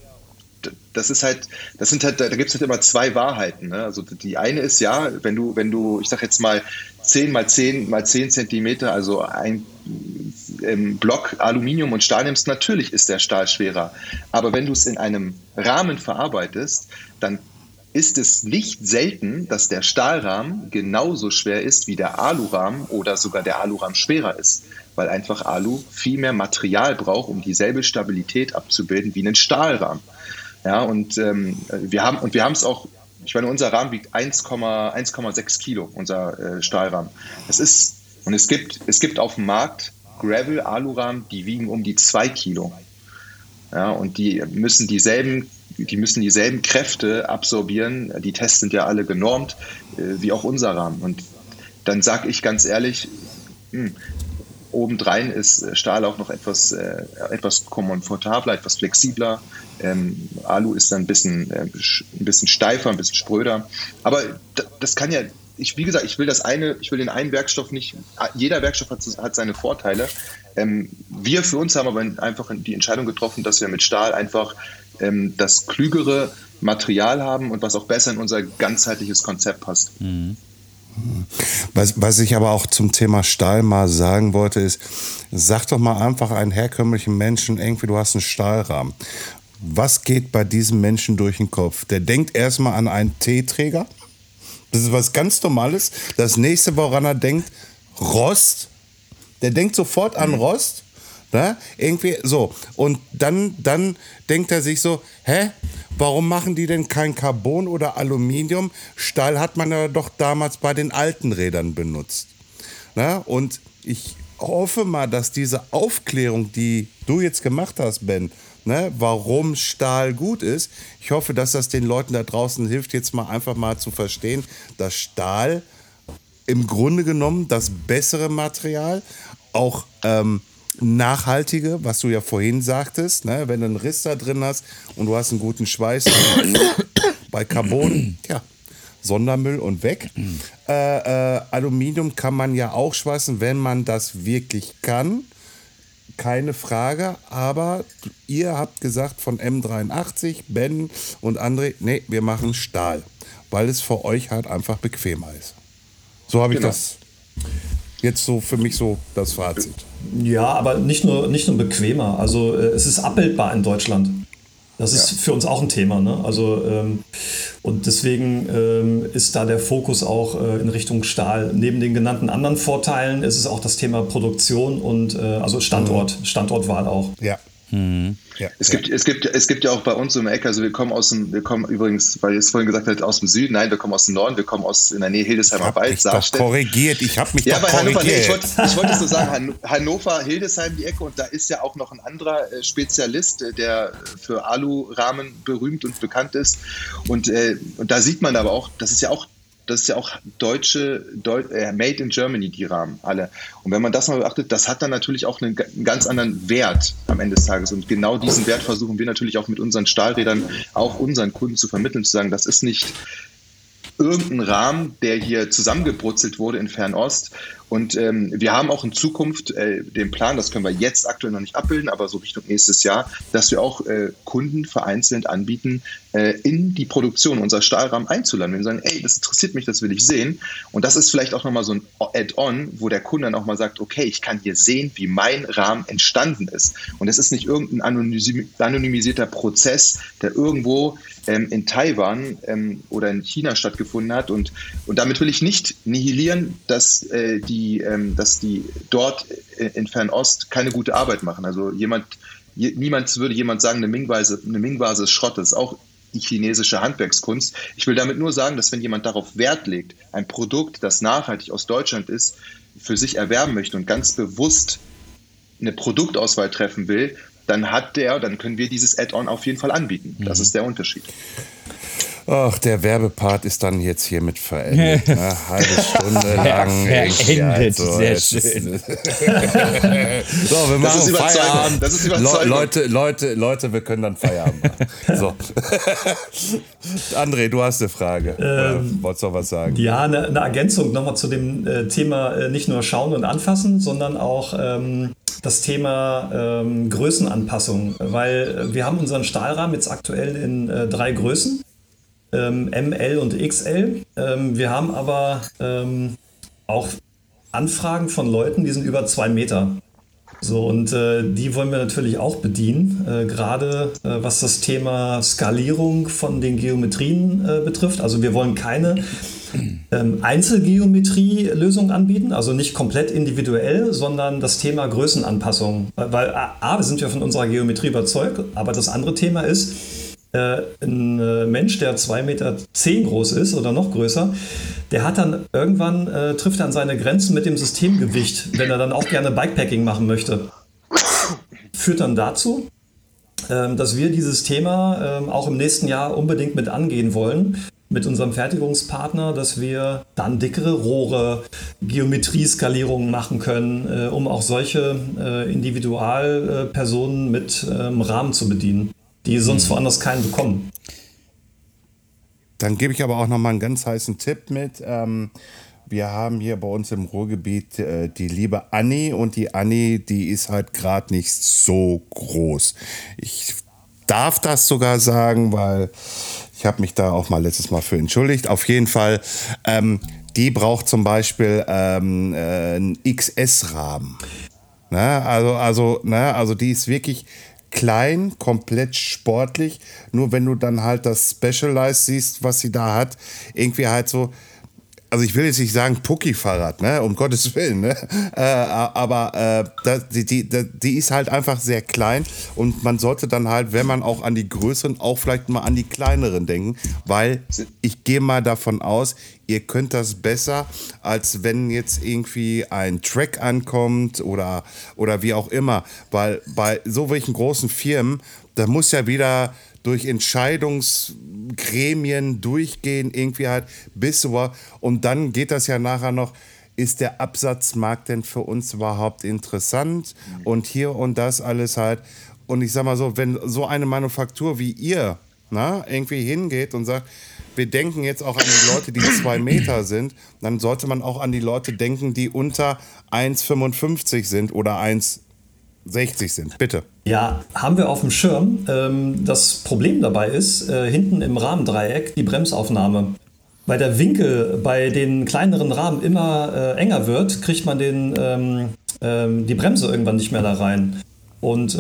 das ist halt, das sind halt, da gibt es halt immer zwei Wahrheiten. Ne? Also die eine ist ja, wenn du, wenn du, ich sag jetzt mal 10 mal 10 mal 10 Zentimeter, also ein ähm, Block Aluminium und Stahl nimmst, natürlich ist der Stahl schwerer. Aber wenn du es in einem Rahmen verarbeitest, dann ist es nicht selten, dass der Stahlrahmen genauso schwer ist wie der Alurahmen oder sogar der Alurahmen schwerer ist, weil einfach Alu viel mehr Material braucht, um dieselbe Stabilität abzubilden wie ein Stahlrahmen. Ja, und ähm, wir haben und wir haben es auch. Ich meine, unser Rahmen wiegt 1,6 Kilo, unser äh, Stahlrahmen. Es ist und es gibt es gibt auf dem Markt Gravel Alurahmen, die wiegen um die 2 Kilo. Ja, und die müssen dieselben die müssen dieselben Kräfte absorbieren. Die Tests sind ja alle genormt, äh, wie auch unser Rahmen. Und dann sage ich ganz ehrlich, hm, obendrein ist Stahl auch noch etwas, äh, etwas komfortabler, etwas flexibler. Ähm, Alu ist dann ein bisschen, äh, ein bisschen steifer, ein bisschen spröder. Aber das kann ja, ich, wie gesagt, ich will das eine, ich will den einen Werkstoff nicht, jeder Werkstoff hat, hat seine Vorteile. Ähm, wir für uns haben aber einfach die Entscheidung getroffen, dass wir mit Stahl einfach ähm, das klügere Material haben und was auch besser in unser ganzheitliches Konzept passt. Mhm. Was, was ich aber auch zum Thema Stahl mal sagen wollte, ist, sag doch mal einfach einen herkömmlichen Menschen, irgendwie, du hast einen Stahlrahmen. Was geht bei diesem Menschen durch den Kopf? Der denkt erstmal an einen Teeträger. Das ist was ganz Normales. Das nächste, woran er denkt, Rost. Der denkt sofort an Rost. Ne? Irgendwie so. Und dann, dann denkt er sich so, hä? Warum machen die denn kein Carbon oder Aluminium? Stahl hat man ja doch damals bei den alten Rädern benutzt. Ne? Und ich hoffe mal, dass diese Aufklärung, die du jetzt gemacht hast, Ben, ne, warum Stahl gut ist, ich hoffe, dass das den Leuten da draußen hilft, jetzt mal einfach mal zu verstehen, dass Stahl im Grunde genommen das bessere Material, auch ähm, nachhaltige, was du ja vorhin sagtest, ne, wenn du einen Riss da drin hast und du hast einen guten Schweiß bei Carbon, ja, Sondermüll und weg. Äh, äh, Aluminium kann man ja auch schweißen, wenn man das wirklich kann. Keine Frage, aber ihr habt gesagt von M83, Ben und André, nee, wir machen Stahl, weil es für euch halt einfach bequemer ist. So habe ich Genau. das jetzt so für mich so das Fazit. Ja, aber nicht nur, nicht nur bequemer. Also äh, es ist abbildbar in Deutschland. Das ist für uns auch ein Thema. Ne? Also, ähm, und deswegen ähm, ist da der Fokus auch äh, in Richtung Stahl. Neben den genannten anderen Vorteilen ist es auch das Thema Produktion und äh, also Standort, Standortwahl auch. Ja. Ja. Es gibt, es, gibt, es gibt ja auch bei uns um die Ecke, also wir kommen aus dem, wir kommen übrigens, weil ihr es vorhin gesagt habt, aus dem Süden, nein, wir kommen aus dem Norden, wir kommen aus in der Nähe Ich Hildesheimer habe Wald, doch Saarstedt. korrigiert. Ich habe mich Ja, bei Hannover, nee, ich wollte ich es so sagen, Han Hannover, Hildesheim die Ecke und da ist ja auch noch ein anderer äh, Spezialist, äh, der für Alurahmen berühmt und bekannt ist. Und, äh, und da sieht man aber auch, das ist ja auch das ist ja auch deutsche, Deu äh, Made in Germany, die Rahmen alle. Und wenn man das mal beachtet, das hat dann natürlich auch einen, einen ganz anderen Wert am Ende des Tages. Und genau diesen Wert versuchen wir natürlich auch mit unseren Stahlrädern auch unseren Kunden zu vermitteln, zu sagen, das ist nicht irgendein Rahmen, der hier zusammengebrutzelt wurde in Fernost. Und ähm, wir haben auch in Zukunft äh, den Plan, das können wir jetzt aktuell noch nicht abbilden, aber so Richtung nächstes Jahr, dass wir auch äh, Kunden vereinzelt anbieten, äh, in die Produktion unserer Stahlrahmen einzuladen. Wenn wir sagen, ey, das interessiert mich, das will ich sehen. Und das ist vielleicht auch nochmal so ein Add-on, wo der Kunde dann auch mal sagt, okay, ich kann hier sehen, wie mein Rahmen entstanden ist. Und es ist nicht irgendein anonymi- anonymisierter Prozess, der irgendwo ähm, in Taiwan ähm, oder in China stattgefunden hat. Und, und damit will ich nicht nihilieren, dass, äh, die, ähm, dass die dort äh, in Fernost keine gute Arbeit machen. Also jemand, je, niemand würde jemand sagen, eine Ming-Vase Ming ist Schrott. Das ist auch die chinesische Handwerkskunst. Ich will damit nur sagen, dass wenn jemand darauf Wert legt, ein Produkt, das nachhaltig aus Deutschland ist, für sich erwerben möchte und ganz bewusst eine Produktauswahl treffen will, dann hat der, dann können wir dieses Add-on auf jeden Fall anbieten. Das ist der Unterschied. Ach, der Werbepart ist dann jetzt hiermit verendet. Ne? Halbe Stunde lang. Verendet, sehr es ist- schön. so, wir machen ist Überzeugung. Feierabend. Das ist. Le Leute, Leute, Leute, wir können dann Feierabend machen. So. André, du hast eine Frage. Oder wolltest du noch was sagen? Ja, eine, eine Ergänzung nochmal zu dem äh, Thema äh, nicht nur schauen und anfassen, sondern auch ähm, das Thema ähm, Größenanpassung. Weil äh, wir haben unseren Stahlrahmen jetzt aktuell in äh, drei Größen, ähm, ML und XL. Ähm, wir haben aber ähm, auch Anfragen von Leuten, die sind über zwei Meter. So, und äh, die wollen wir natürlich auch bedienen, äh, gerade äh, was das Thema Skalierung von den Geometrien äh, betrifft. Also wir wollen keine ähm, Einzelgeometrie-Lösung anbieten, also nicht komplett individuell, sondern das Thema Größenanpassung. Äh, Weil A, A, sind wir von unserer Geometrie überzeugt, aber das andere Thema ist, äh, ein äh, Mensch, der 2,10 Meter zehn groß ist oder noch größer, der hat dann irgendwann, äh, trifft an seine Grenzen mit dem Systemgewicht, wenn er dann auch gerne Bikepacking machen möchte. Führt dann dazu, ähm, dass wir dieses Thema ähm, auch im nächsten Jahr unbedingt mit angehen wollen mit unserem Fertigungspartner, dass wir dann dickere Rohre, Geometrieskalierungen machen können, äh, um auch solche äh, Individualpersonen mit ähm, Rahmen zu bedienen, die sonst woanders keinen bekommen. Dann gebe ich aber auch noch mal einen ganz heißen Tipp mit. Ähm, wir haben hier bei uns im Ruhrgebiet äh, die liebe Anni und die Anni, die ist halt gerade nicht so groß. Ich darf das sogar sagen, weil ich habe mich da auch mal letztes Mal für entschuldigt. Auf jeden Fall, ähm, die braucht zum Beispiel ähm, äh, einen XS-Rahmen. Ne? Also, also, ne? also die ist wirklich klein, komplett sportlich. Nur wenn du dann halt das Specialized siehst, was sie da hat, irgendwie halt so, also ich will jetzt nicht sagen Pucki-Fahrrad, ne, um Gottes Willen, ne, äh, aber äh, die, die, die ist halt einfach sehr klein und man sollte dann halt, wenn man auch an die größeren, auch vielleicht mal an die kleineren denken, weil ich gehe mal davon aus, ihr könnt das besser, als wenn jetzt irgendwie ein Track ankommt oder, oder wie auch immer, weil bei so welchen großen Firmen, da muss ja wieder durch Entscheidungsgremien durchgehen, irgendwie halt bis über. Und dann geht das ja nachher noch, ist der Absatzmarkt denn für uns überhaupt interessant? Und hier und das alles halt. Und ich sag mal so, wenn so eine Manufaktur wie ihr na, irgendwie hingeht und sagt, wir denken jetzt auch an die Leute, die zwei Meter sind, dann sollte man auch an die Leute denken, die unter 1,55 sind oder 1, 60 sind. Bitte. Ja, haben wir auf dem Schirm. Ähm, das Problem dabei ist, äh, hinten im Rahmendreieck die Bremsaufnahme. Weil der Winkel bei den kleineren Rahmen immer äh, enger wird, kriegt man den, ähm, ähm, die Bremse irgendwann nicht mehr da rein. Und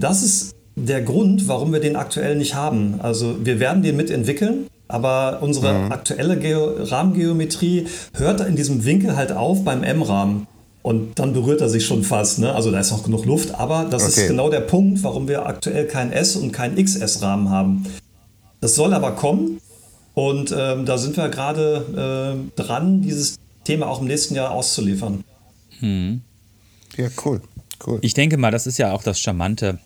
das ist der Grund, warum wir den aktuell nicht haben. Also wir werden den mitentwickeln, aber unsere mhm. aktuelle Geo Rahmengeometrie hört in diesem Winkel halt auf beim M-Rahmen. Und dann berührt er sich schon fast. Ne? Also da ist noch genug Luft, aber das okay. ist genau der Punkt, warum wir aktuell kein S- und kein XS-Rahmen haben. Das soll aber kommen und ähm, da sind wir gerade äh, dran, dieses Thema auch im nächsten Jahr auszuliefern. Hm. Ja, cool. cool. Ich denke mal, das ist ja auch das Charmante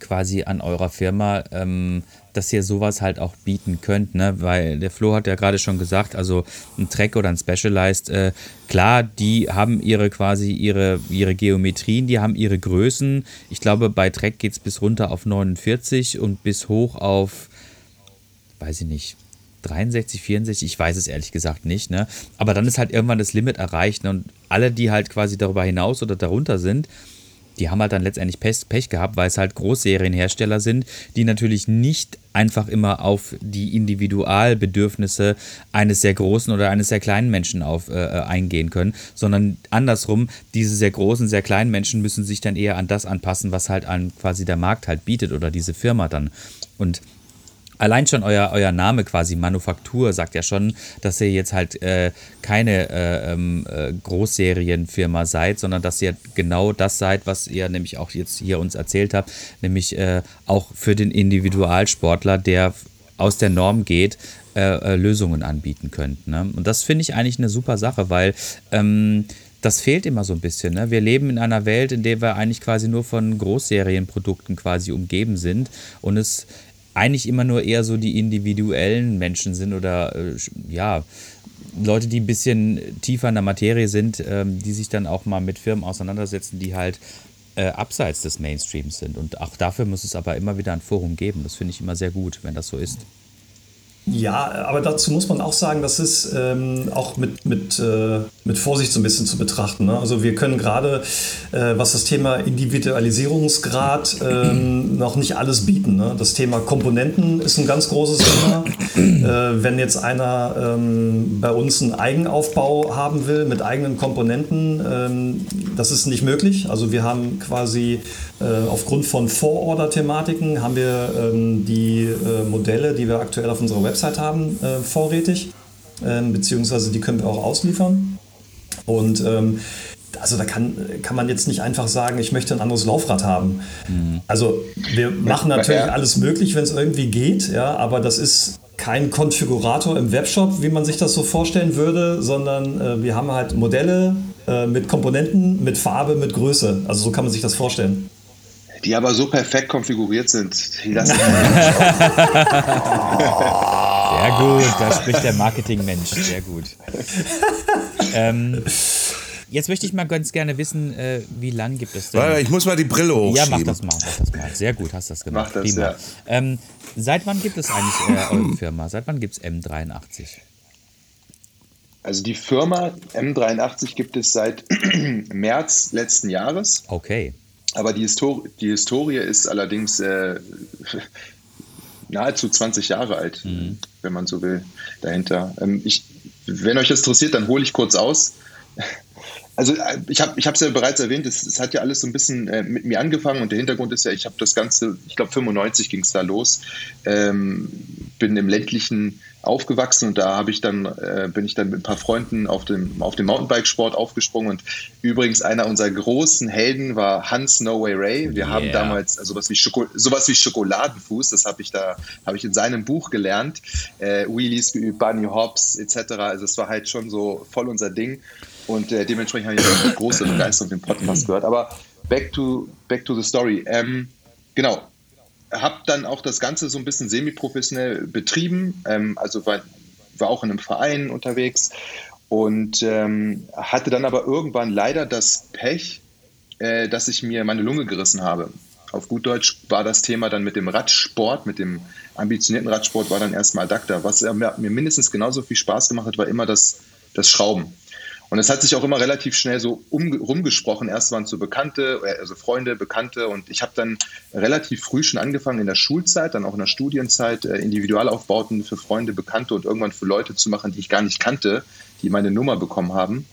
quasi an eurer Firma. Ähm, dass ihr sowas halt auch bieten könnt, ne? Weil der Flo hat ja gerade schon gesagt, also ein Track oder ein Specialized, äh, klar, die haben ihre quasi ihre, ihre Geometrien, die haben ihre Größen. Ich glaube, bei Track geht es bis runter auf 49 und bis hoch auf, weiß ich nicht, 63, 64, ich weiß es ehrlich gesagt nicht, ne? Aber dann ist halt irgendwann das Limit erreicht ne? und alle, die halt quasi darüber hinaus oder darunter sind, die haben halt dann letztendlich Pech, Pech gehabt, weil es halt Großserienhersteller sind, die natürlich nicht einfach immer auf die Individualbedürfnisse eines sehr großen oder eines sehr kleinen Menschen auf, äh, äh, eingehen können, sondern andersrum, diese sehr großen, sehr kleinen Menschen müssen sich dann eher an das anpassen, was halt an quasi der Markt halt bietet oder diese Firma dann. Und allein schon euer, euer Name quasi, Manufaktur, sagt ja schon, dass ihr jetzt halt äh, keine äh, ähm, äh, Großserienfirma seid, sondern dass ihr genau das seid, was ihr nämlich auch jetzt hier uns erzählt habt, nämlich äh, auch für den Individualsportler, der aus der Norm geht, äh, äh, Lösungen anbieten könnt. Ne? Und das finde ich eigentlich eine super Sache, weil ähm, das fehlt immer so ein bisschen. Ne? Wir leben in einer Welt, in der wir eigentlich quasi nur von Großserienprodukten quasi umgeben sind und es eigentlich immer nur eher so die individuellen Menschen sind oder äh, ja, Leute, die ein bisschen tiefer in der Materie sind, ähm, die sich dann auch mal mit Firmen auseinandersetzen, die halt äh, abseits des Mainstreams sind. Und auch dafür muss es aber immer wieder ein Forum geben. Das finde ich immer sehr gut, wenn das so ist. Ja, aber dazu muss man auch sagen, das ist ähm, auch mit, mit, äh, mit Vorsicht so ein bisschen zu betrachten. Ne? Also wir können gerade, äh, was das Thema Individualisierungsgrad ähm, noch nicht alles bieten. Ne? Das Thema Komponenten ist ein ganz großes Thema. Äh, wenn jetzt einer ähm, bei uns einen Eigenaufbau haben will mit eigenen Komponenten, ähm, das ist nicht möglich. Also wir haben quasi äh, aufgrund von Vororder-Thematiken haben wir ähm, die äh, Modelle, die wir aktuell auf unserer Website haben, äh, vorrätig, ähm, beziehungsweise die können wir auch ausliefern. Und ähm, also da kann, kann man jetzt nicht einfach sagen, ich möchte ein anderes Laufrad haben. Mhm. Also wir machen natürlich alles möglich, wenn es irgendwie geht, ja, aber das ist kein Konfigurator im Webshop, wie man sich das so vorstellen würde, sondern äh, wir haben halt Modelle äh, mit Komponenten, mit Farbe, mit Größe. Also so kann man sich das vorstellen die aber so perfekt konfiguriert sind. Die lassen Sehr gut, da spricht der Marketingmensch. Sehr gut. ähm, jetzt möchte ich mal ganz gerne wissen, äh, wie lang gibt es denn? Ich muss mal die Brille hochschieben. Ja, mach das mal, mach das mal. Sehr gut, hast das gemacht. Mach das, Prima. Ja. Ähm, seit wann gibt es eigentlich äh, eure Firma? Seit wann gibt es M83? Also die Firma M83 gibt es seit März letzten Jahres. Okay. Aber die, Histor die Historie ist allerdings äh, nahezu 20 Jahre alt, mhm. wenn man so will, dahinter. Ähm, ich, wenn euch das interessiert, dann hole ich kurz aus. Also äh, ich habe es ja bereits erwähnt, es, es, hat ja alles so ein bisschen äh, mit mir angefangen und der Hintergrund ist ja, ich habe das Ganze, ich glaube 95 ging es da los. Ähm, bin im ländlichen aufgewachsen und da habe ich dann äh, bin ich dann mit ein paar Freunden auf dem auf dem Mountainbikesport aufgesprungen und übrigens einer unserer großen Helden war Hans No Way Ray. Wir yeah. haben damals also sowas wie Schoko sowas wie Schokoladenfuß, das habe ich da habe ich in seinem Buch gelernt, äh, Wheelies geübt, Bunny Hops etc. Also es war halt schon so voll unser Ding und äh, dementsprechend habe ich eine große Begeisterung den Podcast gehört. Aber back to back to the story. Ähm, genau, habe dann auch das Ganze so ein bisschen semi-professionell betrieben, ähm, also war, war auch in einem Verein unterwegs und ähm, hatte dann aber irgendwann leider das Pech, äh, dass ich mir meine Lunge gerissen habe. Auf gut Deutsch war das Thema dann mit dem Radsport, mit dem ambitionierten Radsport, war dann erstmal Adapter. Was mir mindestens genauso viel Spaß gemacht hat, war immer das, das Schrauben. Und es hat sich auch immer relativ schnell so um, rumgesprochen. Erst waren es so Bekannte, äh, also Freunde, Bekannte. Und ich habe dann relativ früh schon angefangen in der Schulzeit, dann auch in der Studienzeit, äh, Individualaufbauten für Freunde, Bekannte und irgendwann für Leute zu machen, die ich gar nicht kannte, die meine Nummer bekommen haben.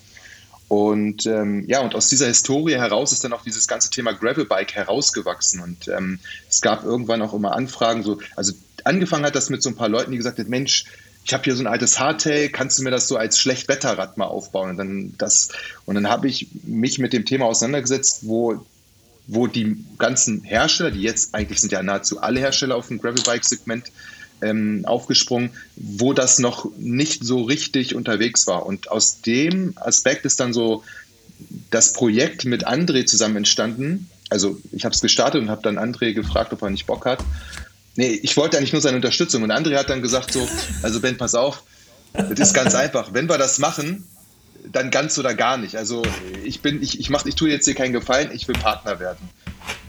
Und ähm, ja, und aus dieser Historie heraus ist dann auch dieses ganze Thema Gravelbike herausgewachsen. Und ähm, es gab irgendwann auch immer Anfragen, so, also angefangen hat das mit so ein paar Leuten, die gesagt haben, Mensch, ich habe hier so ein altes Hardtail, kannst du mir das so als Schlechtwetterrad mal aufbauen? Und dann, das, und dann habe ich mich mit dem Thema auseinandergesetzt, wo, wo die ganzen Hersteller, die jetzt eigentlich sind ja nahezu alle Hersteller auf dem Gravelbike-Segment ähm, aufgesprungen, wo das noch nicht so richtig unterwegs war. Und aus dem Aspekt ist dann so das Projekt mit André zusammen entstanden. Also ich habe es gestartet und habe dann André gefragt, ob er nicht Bock hat. Nee, ich wollte eigentlich nur seine Unterstützung. Und André hat dann gesagt so, also Ben, pass auf, das ist ganz einfach. Wenn wir das machen, dann ganz oder gar nicht. Also ich bin, ich, ich mach, ich tue jetzt hier keinen Gefallen, ich will Partner werden.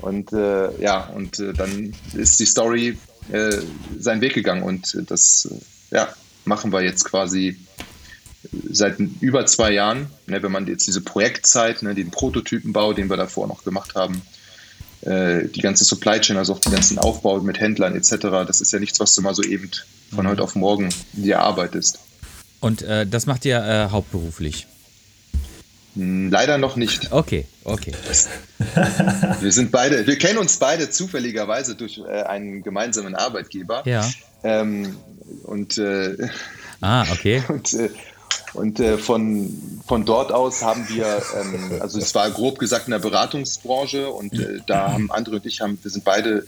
Und äh, ja, und äh, dann ist die Story äh, seinen Weg gegangen und das äh, ja, machen wir jetzt quasi seit über zwei Jahren. Ne, wenn man jetzt diese Projektzeit, ne, den Prototypenbau, den wir davor noch gemacht haben, die ganze Supply Chain, also auch die ganzen Aufbau mit Händlern etc., das ist ja nichts, was du mal so eben von mhm. heute auf morgen dir arbeitest. Und äh, das macht ihr äh, hauptberuflich? Hm, leider noch nicht. Okay, okay. wir sind beide, wir kennen uns beide zufälligerweise durch äh, einen gemeinsamen Arbeitgeber. Ja. Ähm, und äh, ah, okay. Und, äh, und äh, von, von dort aus haben wir, ähm, also es war grob gesagt in der Beratungsbranche und äh, da haben andere und ich, haben, wir sind beide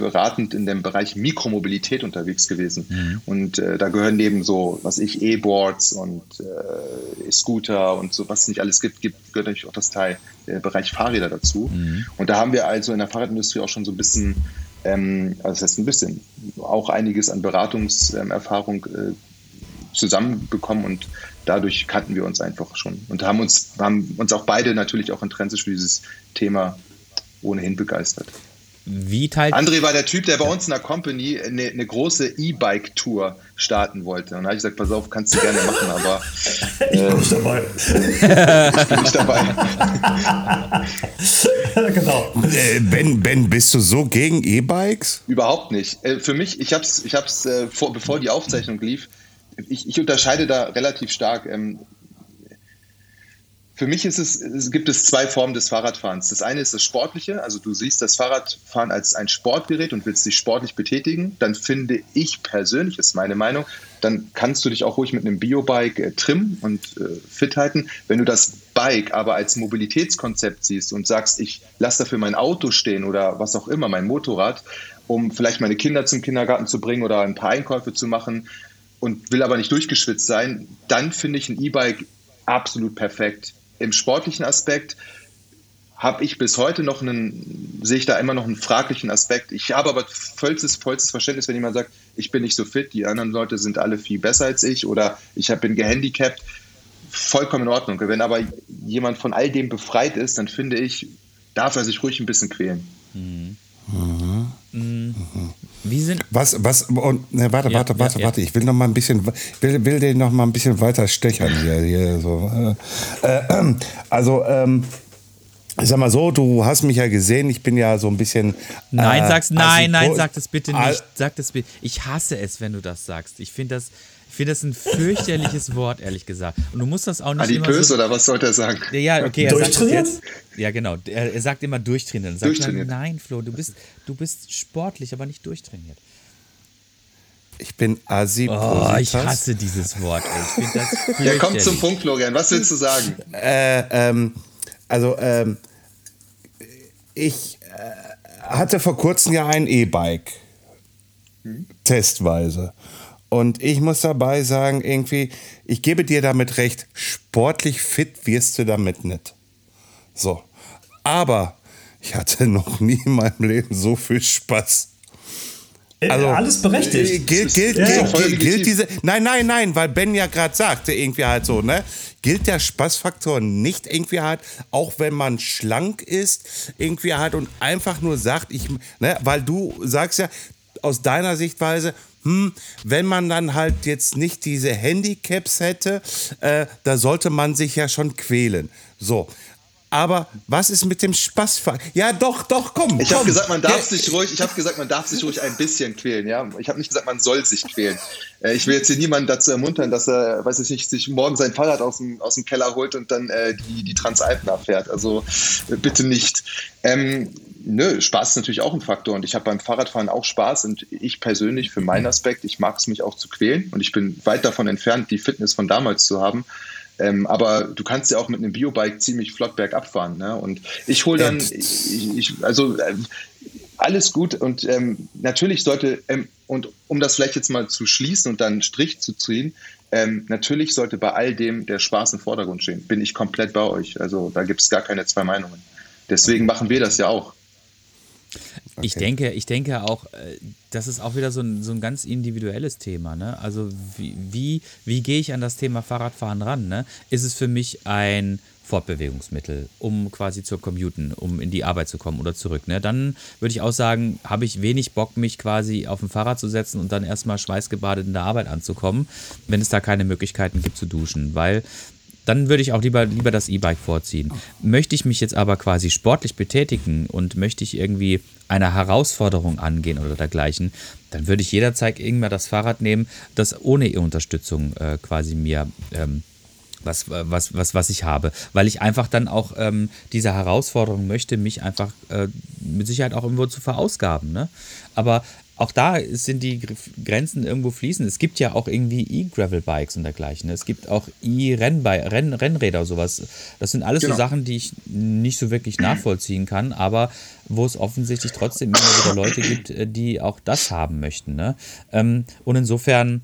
beratend in dem Bereich Mikromobilität unterwegs gewesen. Mhm. Und äh, da gehören neben so, was ich, E-Boards und äh, E-Scooter und so, was es nicht alles gibt, gibt, gehört natürlich auch das Teil, der Bereich Fahrräder dazu. Mhm. Und da haben wir also in der Fahrradindustrie auch schon so ein bisschen, ähm, also das heißt ein bisschen, auch einiges an Beratungserfahrung äh, zusammenbekommen und dadurch kannten wir uns einfach schon und haben uns, haben uns auch beide natürlich auch intrinsisch für dieses Thema ohnehin begeistert. Wie teilt André war der Typ, der bei uns in der Company eine, eine große E-Bike-Tour starten wollte. Und da habe ich gesagt, pass auf, kannst du gerne machen, aber äh, ich bin nicht dabei. ich bin nicht dabei. genau. Äh, ben, ben, bist du so gegen E-Bikes? Überhaupt nicht. Äh, für mich, ich habe es ich hab's, äh, vor, bevor die Aufzeichnung lief, ich, ich unterscheide da relativ stark. Ähm, für mich ist es, es, gibt es zwei Formen des Fahrradfahrens. Das eine ist das Sportliche, also du siehst das Fahrradfahren als ein Sportgerät und willst dich sportlich betätigen, dann finde ich persönlich, ist meine Meinung, dann kannst du dich auch ruhig mit einem Biobike äh, trimmen und äh, fit halten. Wenn du das Bike aber als Mobilitätskonzept siehst und sagst, ich lasse dafür mein Auto stehen oder was auch immer, mein Motorrad, um vielleicht meine Kinder zum Kindergarten zu bringen oder ein paar Einkäufe zu machen, und will aber nicht durchgeschwitzt sein, dann finde ich ein E-Bike absolut perfekt. Im sportlichen Aspekt habe ich bis heute noch einen, sehe ich da immer noch einen fraglichen Aspekt. Ich habe aber vollstes, vollstes Verständnis, wenn jemand sagt, ich bin nicht so fit, die anderen Leute sind alle viel besser als ich oder ich bin gehandicapt. Vollkommen in Ordnung. Wenn aber jemand von all dem befreit ist, dann finde ich, darf er sich ruhig ein bisschen quälen. Mhm. Sind. Was, was, und, ne, warte, ja, warte, warte, ja, warte. Ich will noch mal ein bisschen, will, will den noch mal ein bisschen weiter stechern hier. hier so. Äh, äh, also, ähm, ich sag mal so, du hast mich ja gesehen, ich bin ja so ein bisschen. Nein, äh, sag's, nein, nein, sag das bitte nicht. Sag das bitte. Ich hasse es, wenn du das sagst. Ich finde das, ich finde das ein fürchterliches Wort, ehrlich gesagt. Und du musst das auch nicht Adipös immer so, oder was sollte er sagen? Ja, okay, er sagt das jetzt. Ja, genau. Er, er sagt immer durchtrainieren. Sagt durchtrainiert. Dann, nein, Flo, du bist, du bist sportlich, aber nicht durchtrainiert. Ich bin Asi Oh, ich hasse dieses Wort. Ey. Ich das ja, komm zum Punkt, Florian. Was willst du sagen? Äh, ähm, also, ähm, ich äh, hatte vor kurzem ja ein E-Bike. Hm? Testweise. Und ich muss dabei sagen, irgendwie, ich gebe dir damit recht, sportlich fit wirst du damit nicht. So. Aber ich hatte noch nie in meinem Leben so viel Spaß. Äh, also, alles berechtigt. Äh, gilt, gilt, ja, gilt, gilt, gilt, diese. Nein, nein, nein, weil Ben ja gerade sagte, irgendwie halt so, ne? Gilt der Spaßfaktor nicht irgendwie halt, auch wenn man schlank ist, irgendwie halt und einfach nur sagt, ich, ne, weil du sagst ja aus deiner Sichtweise, hm, wenn man dann halt jetzt nicht diese Handicaps hätte, äh, da sollte man sich ja schon quälen. So. Aber was ist mit dem Spaßfaktor? Ja, doch, doch, komm. Ich habe gesagt, man darf sich ruhig, ich habe gesagt, man darf sich ruhig ein bisschen quälen, ja. Ich habe nicht gesagt, man soll sich quälen. Äh, ich will jetzt hier niemanden dazu ermuntern, dass er, weiß ich nicht, sich morgen sein Fahrrad aus dem, aus dem Keller holt und dann äh, die, die Transalpen abfährt. Also äh, bitte nicht. Ähm, nö, Spaß ist natürlich auch ein Faktor und ich habe beim Fahrradfahren auch Spaß und ich persönlich für meinen Aspekt, ich mag es mich auch zu quälen und ich bin weit davon entfernt, die Fitness von damals zu haben. Ähm, aber du kannst ja auch mit einem Biobike ziemlich flott bergab fahren. Ne? Und ich hole dann, ich, ich, also äh, alles gut und ähm, natürlich sollte, ähm, und um das vielleicht jetzt mal zu schließen und dann einen Strich zu ziehen, ähm, natürlich sollte bei all dem der Spaß im Vordergrund stehen. Bin ich komplett bei euch. Also da gibt es gar keine zwei Meinungen. Deswegen machen wir das ja auch. Okay. Ich denke, ich denke auch, äh, das ist auch wieder so ein, so ein ganz individuelles Thema. Ne? Also wie, wie, wie gehe ich an das Thema Fahrradfahren ran? Ne? Ist es für mich ein Fortbewegungsmittel, um quasi zu commuten, um in die Arbeit zu kommen oder zurück. Ne? Dann würde ich auch sagen, habe ich wenig Bock, mich quasi auf ein Fahrrad zu setzen und dann erstmal schweißgebadet in der Arbeit anzukommen, wenn es da keine Möglichkeiten gibt zu duschen. Weil dann würde ich auch lieber, lieber das E-Bike vorziehen. Möchte ich mich jetzt aber quasi sportlich betätigen und möchte ich irgendwie eine Herausforderung angehen oder dergleichen, dann würde ich jederzeit irgendwann das Fahrrad nehmen, das ohne E-Unterstützung äh, quasi mir ähm, was, was, was, was ich habe, weil ich einfach dann auch ähm, diese Herausforderung möchte, mich einfach äh, mit Sicherheit auch irgendwo zu verausgaben. Ne? Aber auch da sind die Grenzen irgendwo fließend. Es gibt ja auch irgendwie E-Gravel-Bikes und dergleichen. Es gibt auch E-Rennräder sowas. Das sind alles genau. so Sachen, die ich nicht so wirklich nachvollziehen kann, aber wo es offensichtlich trotzdem immer wieder Leute gibt, äh, die auch das haben möchten. Ne? Ähm, und insofern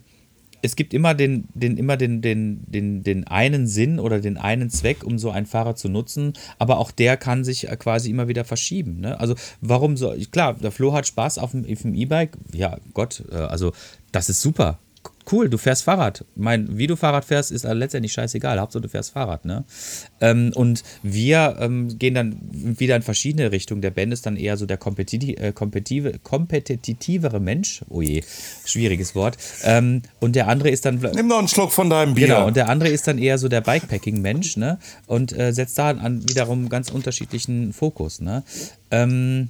es gibt immer den, den, immer den, den, den, den einen Sinn oder den einen Zweck, um so ein Fahrrad zu nutzen, aber auch der kann sich äh, quasi immer wieder verschieben. Ne? Also warum so, klar, der Flo hat Spaß auf dem E-Bike, ja Gott, äh, also das ist super cool, du fährst Fahrrad. Mein, wie du Fahrrad fährst, ist letztendlich scheißegal. Hauptsache du fährst Fahrrad, ne? Ähm, und wir ähm, gehen dann wieder in verschiedene Richtungen. Der Ben ist dann eher so der kompetitive, äh, kompetitive, kompetitivere Mensch. Oh je, schwieriges Wort. Ähm, und der andere ist dann. Nimm noch einen Schluck von deinem Bier. Genau, und der andere ist dann eher so der Bikepacking-Mensch, ne? Und äh, setzt da an wiederum ganz unterschiedlichen Fokus, ne? Ähm,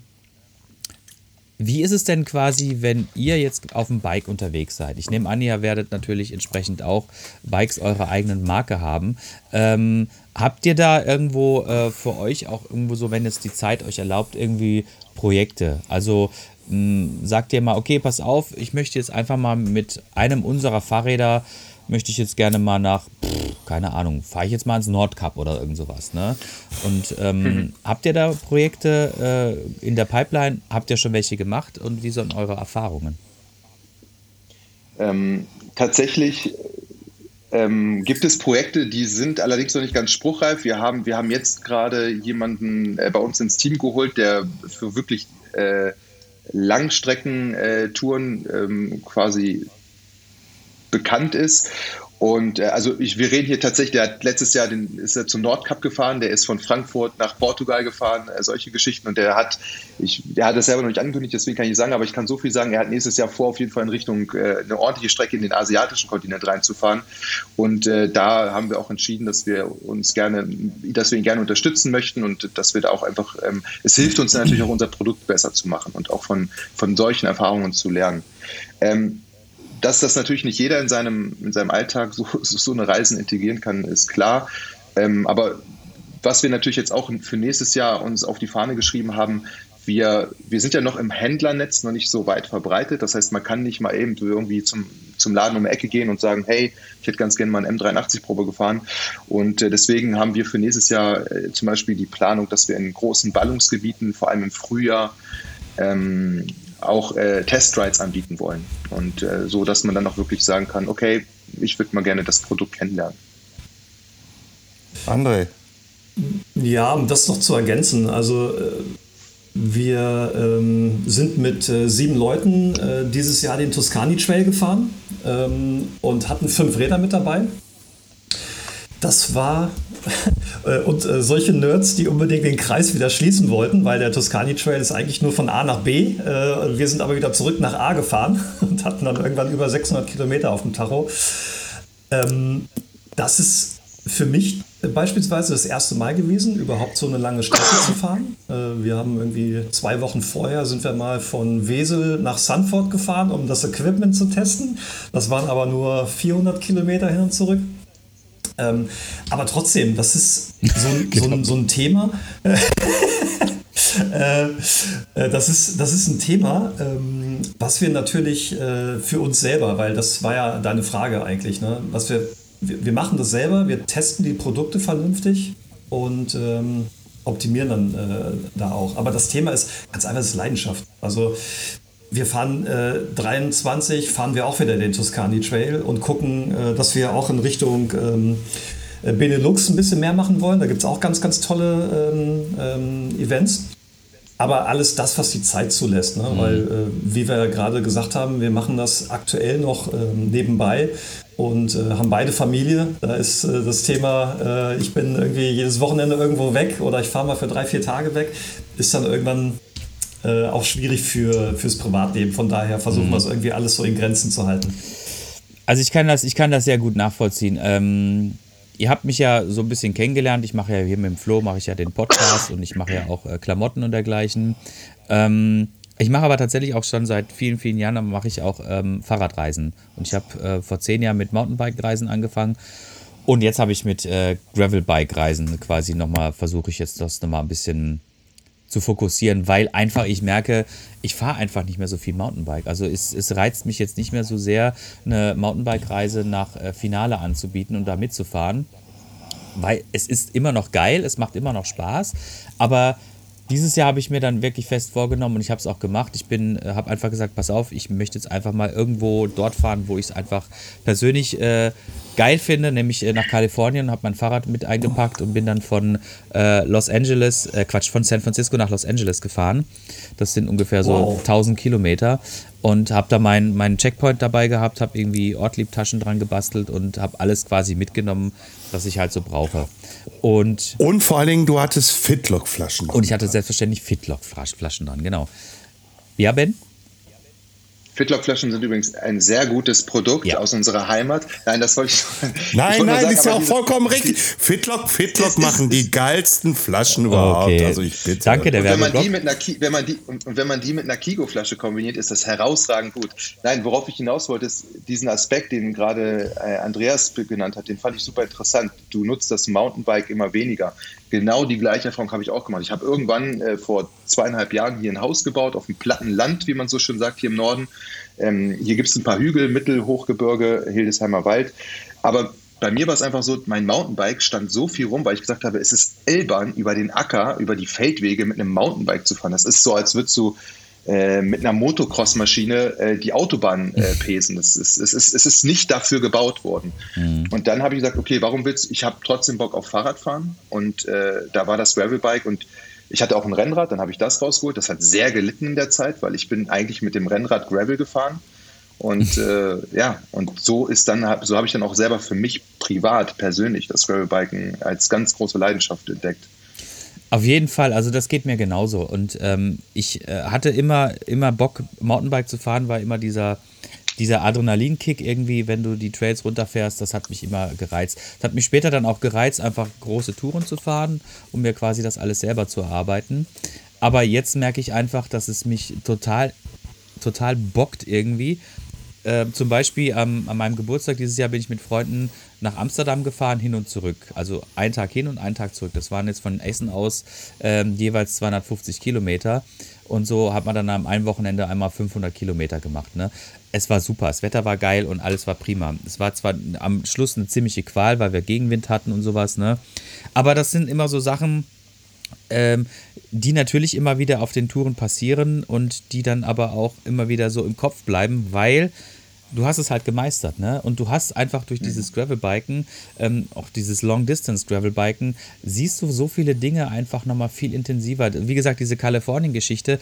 wie ist es denn quasi, wenn ihr jetzt auf dem Bike unterwegs seid? Ich nehme an, ihr werdet natürlich entsprechend auch Bikes eurer eigenen Marke haben. Ähm, habt ihr da irgendwo äh, für euch auch irgendwo so, wenn es die Zeit euch erlaubt, irgendwie Projekte? Also mh, hm, sagt ihr mal, okay, pass auf, ich möchte jetzt einfach mal mit einem unserer Fahrräder möchte ich jetzt gerne mal nach, pff, keine Ahnung, fahre ich jetzt mal ins Nordkap oder irgend sowas. Ne? Und ähm, mhm. habt ihr da Projekte äh, in der Pipeline? Habt ihr schon welche gemacht und wie sind eure Erfahrungen? Ähm, tatsächlich ähm, gibt es Projekte, die sind allerdings noch nicht ganz spruchreif. Wir haben, wir haben jetzt gerade jemanden äh, bei uns ins Team geholt, der für wirklich äh, Langstreckentouren ähm, quasi bekannt ist. Und äh, also ich, wir reden hier tatsächlich, der hat letztes Jahr den, ist er zum Nordcup gefahren, der ist von Frankfurt nach Portugal gefahren, äh, solche Geschichten. Und der hat, ich, der hat das selber noch nicht angekündigt, deswegen kann ich nicht sagen, aber ich kann so viel sagen, er hat nächstes Jahr vor, auf jeden Fall in Richtung äh, eine ordentliche Strecke in den asiatischen Kontinent reinzufahren. Und äh, da haben wir auch entschieden, dass wir uns gerne, dass wir ihn gerne unterstützen möchten und dass wir da auch einfach, ähm, es hilft uns natürlich auch unser Produkt besser zu machen und auch von, von solchen Erfahrungen zu lernen. Ähm, dass das natürlich nicht jeder in seinem, in seinem Alltag so, so eine Reisen integrieren kann, ist klar. Ähm, aber was wir natürlich jetzt auch für nächstes Jahr uns auf die Fahne geschrieben haben, wir, wir sind ja noch im Händlernetz noch nicht so weit verbreitet. Das heißt, man kann nicht mal eben irgendwie zum, zum Laden um die Ecke gehen und sagen, hey, ich hätte ganz gerne mal eine M83-Probe gefahren. Und äh, deswegen haben wir für nächstes Jahr äh, zum Beispiel die Planung, dass wir in großen Ballungsgebieten, vor allem im Frühjahr, ähm, auch äh, Testrides anbieten wollen. Und äh, so, dass man dann auch wirklich sagen kann, okay, ich würde mal gerne das Produkt kennenlernen. André. Ja, um das noch zu ergänzen, also äh, wir ähm, sind mit äh, sieben Leuten äh, dieses Jahr den Tuscany Trail gefahren ähm, und hatten fünf Räder mit dabei. Das war äh, und äh, solche Nerds, die unbedingt den Kreis wieder schließen wollten, weil der Tuscany Trail ist eigentlich nur von A nach B. Äh, wir sind aber wieder zurück nach A gefahren und hatten dann irgendwann über 600 Kilometer auf dem Tacho. Ähm, das ist für mich beispielsweise das erste Mal gewesen, überhaupt so eine lange Strecke zu fahren. Äh, wir haben irgendwie zwei Wochen vorher sind wir mal von Wesel nach Sanford gefahren, um das Equipment zu testen. Das waren aber nur 400 Kilometer hin und zurück. Ähm, aber trotzdem, das ist so, so, ein, so ein Thema. Äh, äh, das, ist, das ist ein Thema, ähm, was wir natürlich äh, für uns selber, weil das war ja deine Frage eigentlich, ne? was wir wir, wir machen das selber, wir testen die Produkte vernünftig und ähm, optimieren dann äh, da auch. Aber das Thema ist ganz einfach das ist Leidenschaft. Also wir fahren äh, 23, fahren wir auch wieder den Tuscany Trail und gucken, äh, dass wir auch in Richtung ähm, Benelux ein bisschen mehr machen wollen. Da gibt es auch ganz, ganz tolle ähm, ähm, Events. Aber alles das, was die Zeit zulässt. Ne? Mhm. Weil, äh, wie wir gerade gesagt haben, wir machen das aktuell noch ähm, nebenbei und äh, haben beide Familie. Da ist äh, das Thema, äh, ich bin irgendwie jedes Wochenende irgendwo weg oder ich fahre mal für drei, vier Tage weg, ist dann irgendwann äh, auch schwierig für, fürs Privatleben. Von daher versuchen mhm. wir es irgendwie alles so in Grenzen zu halten. Also ich kann das, ich kann das sehr gut nachvollziehen. Ähm, ihr habt mich ja so ein bisschen kennengelernt. Ich mache ja hier mit dem Flo mache ich ja den Podcast und ich mache ja auch äh, Klamotten und dergleichen. Ähm, ich mache aber tatsächlich auch schon seit vielen, vielen Jahren mache ich auch ähm, Fahrradreisen. Und ich habe äh, vor zehn Jahren mit Mountainbike-Reisen angefangen. Und jetzt habe ich mit äh, Gravelbike-Reisen quasi nochmal, versuche ich jetzt das nochmal ein bisschen zu fokussieren, weil einfach ich merke, ich fahre einfach nicht mehr so viel Mountainbike. Also es, es reizt mich jetzt nicht mehr so sehr, eine Mountainbike-Reise nach äh, Finale anzubieten und da mitzufahren. Weil es ist immer noch geil, es macht immer noch Spaß, aber dieses Jahr habe ich mir dann wirklich fest vorgenommen und ich habe es auch gemacht. Ich bin, äh, habe einfach gesagt, pass auf, ich möchte jetzt einfach mal irgendwo dort fahren, wo ich es einfach persönlich äh, geil finde, nämlich äh, nach Kalifornien, habe mein Fahrrad mit eingepackt und bin dann von äh, Los Angeles, äh, Quatsch, von San Francisco nach Los Angeles gefahren. Das sind ungefähr so wow. 1000 Kilometer und habe da meinen mein Checkpoint dabei gehabt, habe irgendwie Ortlieb-Taschen dran gebastelt und habe alles quasi mitgenommen, was ich halt so brauche. Und, und vor allen Dingen, du hattest Fitlock-Flaschen. Und ich hatte selbstverständlich Fitlock-Flaschen dran, genau. Ja, Ben? Fitlock-Flaschen sind übrigens ein sehr gutes Produkt ja. aus unserer Heimat. Nein, das wollte ich. Nein, nein, sagen, ist ja auch vollkommen richtig. Fitlock, Fitlock machen die geilsten Flaschen überhaupt. Okay. Also ich bitte. Danke, der wenn man die mit einer wenn man die und, und wenn man die mit einer Kigo-Flasche kombiniert, ist das herausragend gut. Nein, worauf ich hinaus wollte, ist diesen Aspekt, den gerade äh, Andreas genannt hat, den fand ich super interessant. Du nutzt das Mountainbike immer weniger. Genau die gleiche Erfahrung habe ich auch gemacht. Ich habe irgendwann äh, vor zweieinhalb Jahren hier ein Haus gebaut auf dem platten Land, wie man so schön sagt, hier im Norden. Ähm, hier gibt es ein paar Hügel, Mittelhochgebirge, Hildesheimer Wald. Aber bei mir war es einfach so, mein Mountainbike stand so viel rum, weil ich gesagt habe, es ist Elbern über den Acker, über die Feldwege mit einem Mountainbike zu fahren. Das ist so, als würdest du äh, mit einer Motocross-Maschine äh, die Autobahn äh, pesen. Es ist, es, ist, es ist nicht dafür gebaut worden. Mhm. Und dann habe ich gesagt, okay, warum willst du, ich habe trotzdem Bock auf Fahrradfahren und äh, da war das Gravelbike und ich hatte auch ein Rennrad, dann habe ich das rausgeholt. Das hat sehr gelitten in der Zeit, weil ich bin eigentlich mit dem Rennrad Gravel gefahren. Und äh, ja, und so ist dann, so habe ich dann auch selber für mich privat, persönlich das Gravelbiken als ganz große Leidenschaft entdeckt. Auf jeden Fall, also das geht mir genauso. Und ähm, ich äh, hatte immer, immer Bock, Mountainbike zu fahren, war immer dieser, dieser Adrenalinkick irgendwie, wenn du die Trails runterfährst, das hat mich immer gereizt. Das hat mich später dann auch gereizt, einfach große Touren zu fahren, um mir quasi das alles selber zu erarbeiten. Aber jetzt merke ich einfach, dass es mich total, total bockt irgendwie. Äh, zum Beispiel ähm, an meinem Geburtstag dieses Jahr bin ich mit Freunden nach Amsterdam gefahren, hin und zurück. Also einen Tag hin und einen Tag zurück. Das waren jetzt von Essen aus ähm, jeweils 250 Kilometer. Und so hat man dann am einen Wochenende einmal 500 Kilometer gemacht. Ne? Es war super, das Wetter war geil und alles war prima. Es war zwar am Schluss eine ziemliche Qual, weil wir Gegenwind hatten und sowas, ne? Aber das sind immer so Sachen, ähm, die natürlich immer wieder auf den Touren passieren und die dann aber auch immer wieder so im Kopf bleiben, weil du hast es halt gemeistert, ne? Und du hast einfach durch dieses Gravelbiken, ähm, auch dieses Long-Distance-Gravelbiken, siehst du so viele Dinge einfach nochmal viel intensiver. Wie gesagt, diese Kalifornien-Geschichte,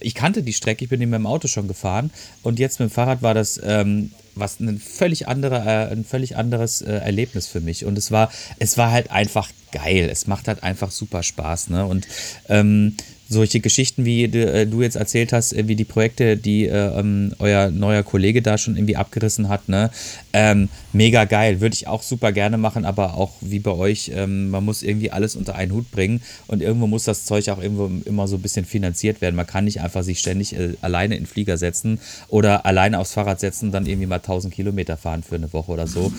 ich kannte die Strecke, ich bin mit dem Auto schon gefahren und jetzt mit dem Fahrrad war das ähm, was ein völlig andere, äh, ein völlig anderes äh, Erlebnis für mich und es war, es war halt einfach geil. Es macht halt einfach super Spaß, ne? Und ähm, solche Geschichten, wie du, äh, jetzt erzählt hast, äh, wie die Projekte, die äh, ähm, euer neuer Kollege da schon irgendwie abgerissen hat, ne? Ähm, mega geil. Würde ich auch super gerne machen, aber auch wie bei euch, ähm, man muss irgendwie alles unter einen Hut bringen und irgendwo muss das Zeug auch irgendwo immer so ein bisschen finanziert werden. Man kann nicht einfach sich ständig äh, alleine in den Flieger setzen oder alleine aufs Fahrrad setzen und dann irgendwie mal 1000 Kilometer fahren für eine Woche oder so.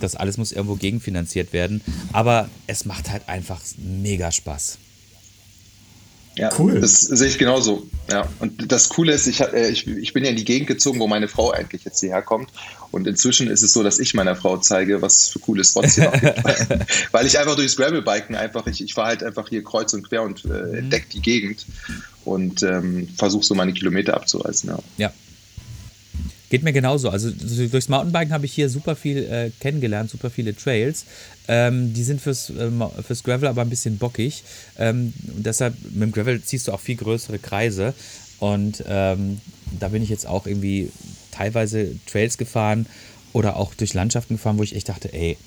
Das alles muss irgendwo gegenfinanziert werden. Aber es macht halt einfach mega Spaß. Ja, cool. Das sehe ich genauso. Ja. Und das Coole ist, ich, äh, ich, ich bin ja in die Gegend gezogen, wo meine Frau eigentlich jetzt hierher kommt. Und inzwischen ist es so, dass ich meiner Frau zeige, was für coole Spots hier noch gibt. Weil ich einfach durchs Gravelbiken einfach, ich, ich fahre halt einfach hier kreuz und quer und äh, mhm. entdecke die Gegend und ähm, versuche so meine Kilometer abzureißen. Ja. ja. Geht mir genauso. Also durchs Mountainbiken habe ich hier super viel äh, kennengelernt, super viele Trails. Ähm, die sind fürs, äh, fürs Gravel aber ein bisschen bockig. Ähm, deshalb mit dem Gravel ziehst du auch viel größere Kreise. Und ähm, da bin ich jetzt auch irgendwie teilweise Trails gefahren oder auch durch Landschaften gefahren, wo ich echt dachte, ey,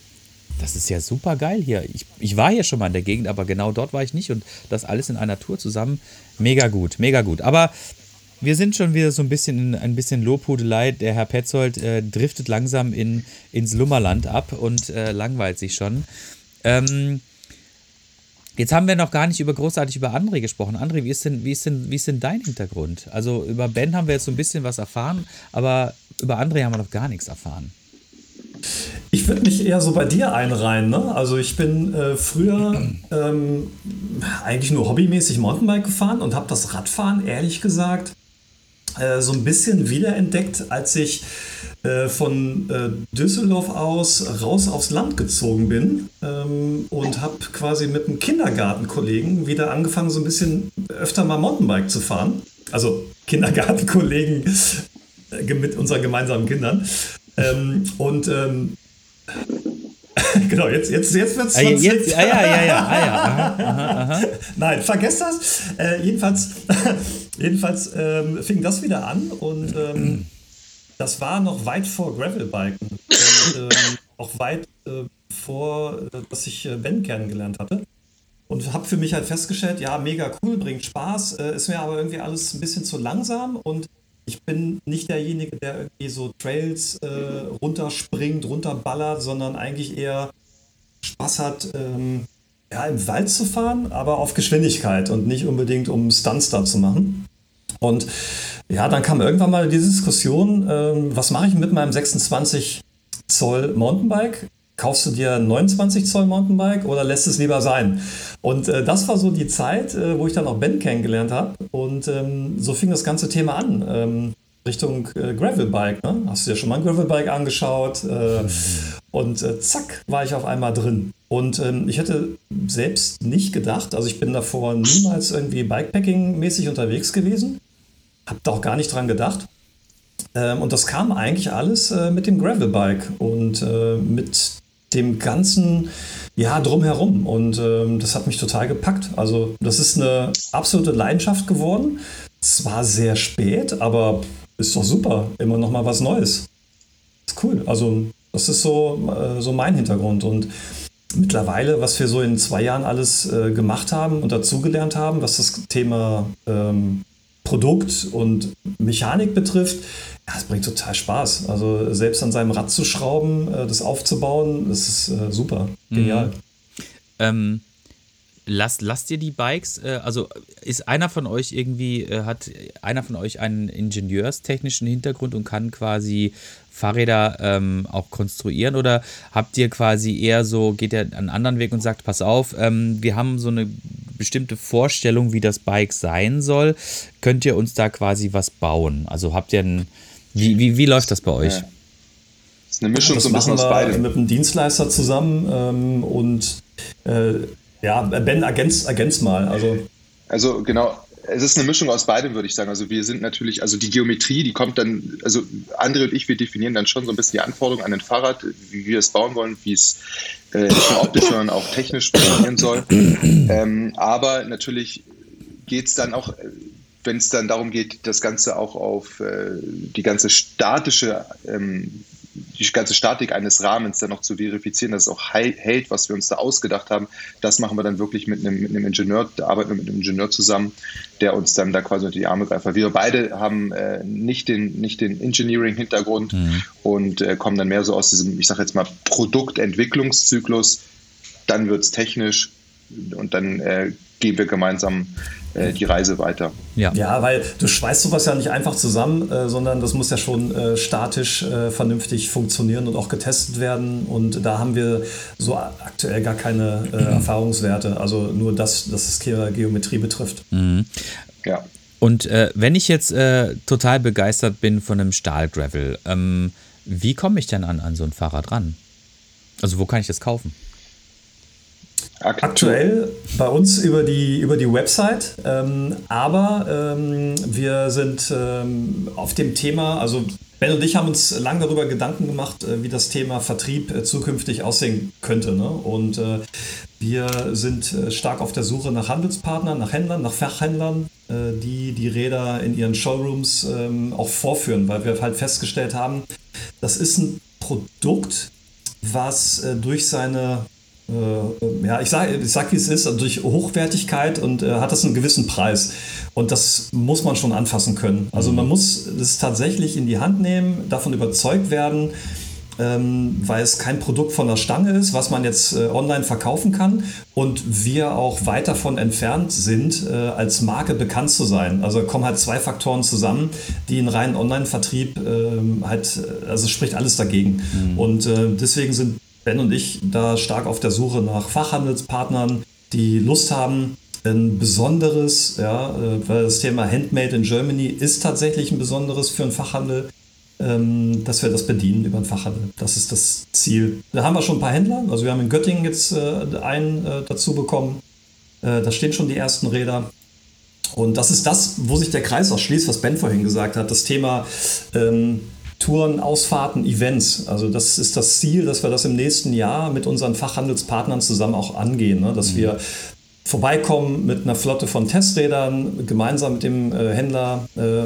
das ist ja super geil hier. Ich, ich war hier schon mal in der Gegend, aber genau dort war ich nicht und das alles in einer Tour zusammen. Mega gut, mega gut. Aber wir sind schon wieder so ein bisschen in ein bisschen Lobhudelei. Der Herr Petzold äh, driftet langsam in, ins Lummerland ab und äh, langweilt sich schon. Ähm, jetzt haben wir noch gar nicht über großartig über André gesprochen. André, wie ist denn, wie ist denn, wie ist denn dein Hintergrund? Also über Ben haben wir jetzt so ein bisschen was erfahren, aber über André haben wir noch gar nichts erfahren. Ich würde mich eher so bei dir einreihen. Ne? Also ich bin äh, früher ähm, eigentlich nur hobbymäßig Mountainbike gefahren und habe das Radfahren ehrlich gesagt äh, so ein bisschen wiederentdeckt, als ich äh, von äh, Düsseldorf aus raus aufs Land gezogen bin ähm, und habe quasi mit einem Kindergartenkollegen wieder angefangen, so ein bisschen öfter mal Mountainbike zu fahren. Also Kindergartenkollegen äh, mit unseren gemeinsamen Kindern. Ähm, und ähm, genau, jetzt, jetzt, jetzt wird es ah, jetzt, ja, ja, ja, ja, ah, ja. Aha, aha, aha. Nein, vergesst das. Äh, jedenfalls Jedenfalls ähm, fing das wieder an und ähm, das war noch weit vor Gravelbiken und ähm, auch weit äh, vor, dass ich äh, Ben kennengelernt hatte. Und habe für mich halt festgestellt, ja, mega cool, bringt Spaß, äh, ist mir aber irgendwie alles ein bisschen zu langsam und ich bin nicht derjenige, der irgendwie so Trails äh, runterspringt, runterballert, sondern eigentlich eher Spaß hat, ähm, ja, im Wald zu fahren, aber auf Geschwindigkeit und nicht unbedingt, um Stunts da zu machen. Und ja, dann kam irgendwann mal diese Diskussion, äh, was mache ich mit meinem 26 Zoll Mountainbike? Kaufst du dir ein 29 Zoll Mountainbike oder lässt es lieber sein? Und äh, das war so die Zeit, äh, wo ich dann auch Ben kennengelernt habe. Und ähm, so fing das ganze Thema an. Ähm, Richtung äh, Gravelbike. Ne? Hast du dir schon mal ein Gravelbike angeschaut? Äh, und äh, zack, war ich auf einmal drin. Und ähm, ich hätte selbst nicht gedacht, also ich bin davor niemals irgendwie Bikepacking-mäßig unterwegs gewesen, habe da auch gar nicht dran gedacht. Ähm, und das kam eigentlich alles äh, mit dem Gravelbike und mit dem ganzen ja drumherum. Und ähm, das hat mich total gepackt. Also das ist eine absolute Leidenschaft geworden. Zwar sehr spät, aber ist doch super. Immer noch mal was Neues. Ist cool. Also, das ist so, äh, so mein Hintergrund. Und mittlerweile, was wir so in zwei Jahren alles äh, gemacht haben und dazugelernt haben, was das Thema ähm, Produkt und Mechanik betrifft, ja, es bringt total Spaß. Also selbst an seinem Rad zu schrauben, äh, das aufzubauen, das ist äh, super, genial. Mhm. Ähm, lasst, lasst ihr die Bikes, äh, also ist einer von euch irgendwie, hat einer von euch einen ingenieurstechnischen Hintergrund und kann quasi Fahrräder ähm, auch konstruieren oder habt ihr quasi eher so, geht ihr einen anderen Weg und sagt, pass auf, ähm, wir haben so eine bestimmte Vorstellung, wie das Bike sein soll, könnt ihr uns da quasi was bauen? Also habt ihr ein, wie, wie, wie läuft das bei euch? Ja. Das ist eine Mischung Das so ein bisschen machen aus wir beidem. mit einem Dienstleister zusammen ähm, und äh, ja, Ben, ergänz, ergänz mal. Also Also genau, es ist eine Mischung aus beidem, würde ich sagen. Also wir sind natürlich, also die Geometrie, die kommt dann, also André und ich, wir definieren dann schon so ein bisschen die Anforderungen an ein Fahrrad, wie wir es bauen wollen, wie es äh, nicht nur optisch, sondern auch technisch funktionieren soll. Ähm, aber natürlich geht es dann auch, äh, wenn es dann darum geht, das Ganze auch auf äh, die ganze statische ähm, die ganze Statik eines Rahmens dann noch zu verifizieren, dass es auch hält, was wir uns da ausgedacht haben. Das machen wir dann wirklich mit einem, mit einem Ingenieur, da arbeiten wir mit einem Ingenieur zusammen, der uns dann da quasi unter die Arme greift. Weil wir beide haben äh, nicht den, nicht den Engineering-Hintergrund und äh, kommen dann mehr so aus diesem, ich sage jetzt mal, Produktentwicklungszyklus. Dann wird es technisch und dann äh, gehen wir gemeinsam äh, die Reise weiter. Ja. Ja, weil du schweißt sowas ja nicht einfach zusammen, äh, sondern das muss ja schon äh, statisch äh, vernünftig funktionieren und auch getestet werden. Und da haben wir so aktuell gar keine äh, Erfahrungswerte. Also nur das, dass es Ge Geometrie betrifft. Ja. Und äh, wenn ich jetzt äh, total begeistert bin von einem Stahlgravel, ähm, wie komme ich denn an, an so ein Fahrrad ran? Also wo kann ich das kaufen? Aktuell bei uns über die, über die Website, ähm, aber ähm, wir sind ähm, auf dem Thema, also Ben und ich haben uns lange darüber Gedanken gemacht, äh, wie das Thema Vertrieb äh, zukünftig aussehen könnte. Ne? Und äh, wir sind äh, stark auf der Suche nach Handelspartnern, nach Händlern, nach Fachhändlern, äh, die die Räder in ihren Showrooms ähm, auch vorführen, weil wir halt festgestellt haben, das ist ein Produkt, was äh, durch seine ja, ich sage, ich sag, wie es ist, also durch Hochwertigkeit und äh, hat das einen gewissen Preis. Und das muss man schon anfassen können. Also man muss es tatsächlich in die Hand nehmen, davon überzeugt werden, ähm, weil es kein Produkt von der Stange ist, was man jetzt äh, online verkaufen kann und wir auch weit davon entfernt sind, äh, als Marke bekannt zu sein. Also kommen halt zwei Faktoren zusammen, die einen reinen Online-Vertrieb ähm, halt, äh, also es spricht alles dagegen. Und äh, deswegen sind Ben und ich da stark auf der Suche nach Fachhandelspartnern, die Lust haben, ein besonderes, ja, äh, weil das Thema Handmade in Germany ist tatsächlich ein besonderes für einen Fachhandel, ähm, dass wir das bedienen über den Fachhandel. Das ist das Ziel. Da haben wir schon ein paar Händler. Also wir haben in Göttingen jetzt äh, einen äh, dazu bekommen. Da stehen schon die ersten Räder. Und das ist das, wo sich der Kreis auch schließt, was Ben vorhin gesagt hat. Das Thema ähm, Touren, Ausfahrten, Events. Also das ist das Ziel, dass wir das im nächsten Jahr mit unseren Fachhandelspartnern zusammen auch angehen. Ne? Dass wir vorbeikommen mit einer Flotte von Testrädern, gemeinsam mit dem äh, Händler äh,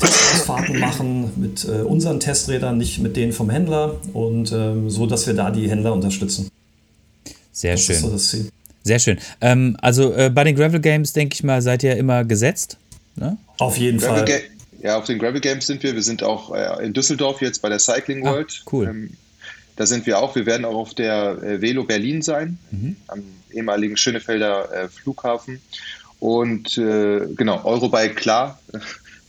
Testausfahrten machen, mit äh, unseren Testrädern, nicht mit denen vom Händler. Und ähm, so, dass wir da die Händler unterstützen. Sehr Das ist so schön. das Ziel. Sehr schön. Ähm, also äh, bei den Gravel Games, denke ich mal, seid ihr immer gesetzt. Ne? Auf jeden Gravel Fall. Ga ja, auf den Gravel Games sind wir. Wir sind auch äh, in Düsseldorf jetzt bei der Cycling Ah, World. cool. Ähm, da sind wir auch. Wir werden auch auf der äh, Velo Berlin sein, Mhm. am ehemaligen Schönefelder äh, Flughafen. Und äh, genau, Eurobike, klar.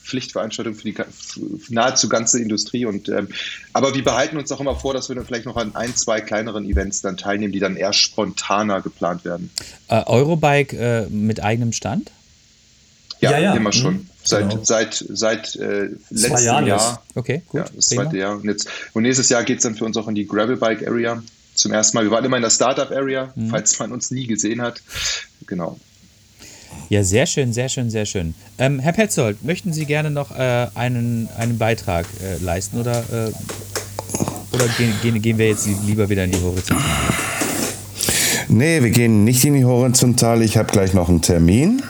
Pflichtveranstaltung für die ga- f- nahezu ganze Industrie. Und, ähm, aber wir behalten uns auch immer vor, dass wir dann vielleicht noch an ein, zwei kleineren Events dann teilnehmen, die dann eher spontaner geplant werden. Äh, Eurobike äh, mit eigenem Stand? Ja, Ja, ja. immer Mhm. schon. Seit, Genau. seit, seit äh, letztem jetzt. Jahr. Okay, gut. Ja, das prima. zweite Jahr. Und, jetzt, und nächstes Jahr geht es dann für uns auch in die Gravelbike Area zum ersten Mal. Wir waren immer in der Startup Area, Mhm. falls man uns nie gesehen hat. Genau. Ja, sehr schön, sehr schön, sehr schön. Ähm, Herr Petzold, möchten Sie gerne noch äh, einen, einen Beitrag äh, leisten oder, äh, oder gehen, gehen, gehen wir jetzt lieber wieder in die Horizontale? Nee, wir gehen nicht in die Horizontale. Ich habe gleich noch einen Termin.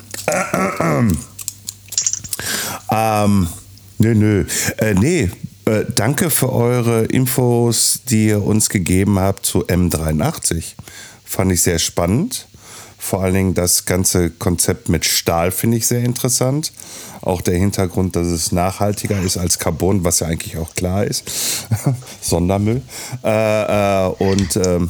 Ähm, nö, nö. Äh, nee, äh, danke für eure Infos, die ihr uns gegeben habt zu M83. Fand ich sehr spannend. Vor allen Dingen das ganze Konzept mit Stahl finde ich sehr interessant. Auch der Hintergrund, dass es nachhaltiger ist als Carbon, was ja eigentlich auch klar ist. Sondermüll. Äh, äh, und ähm,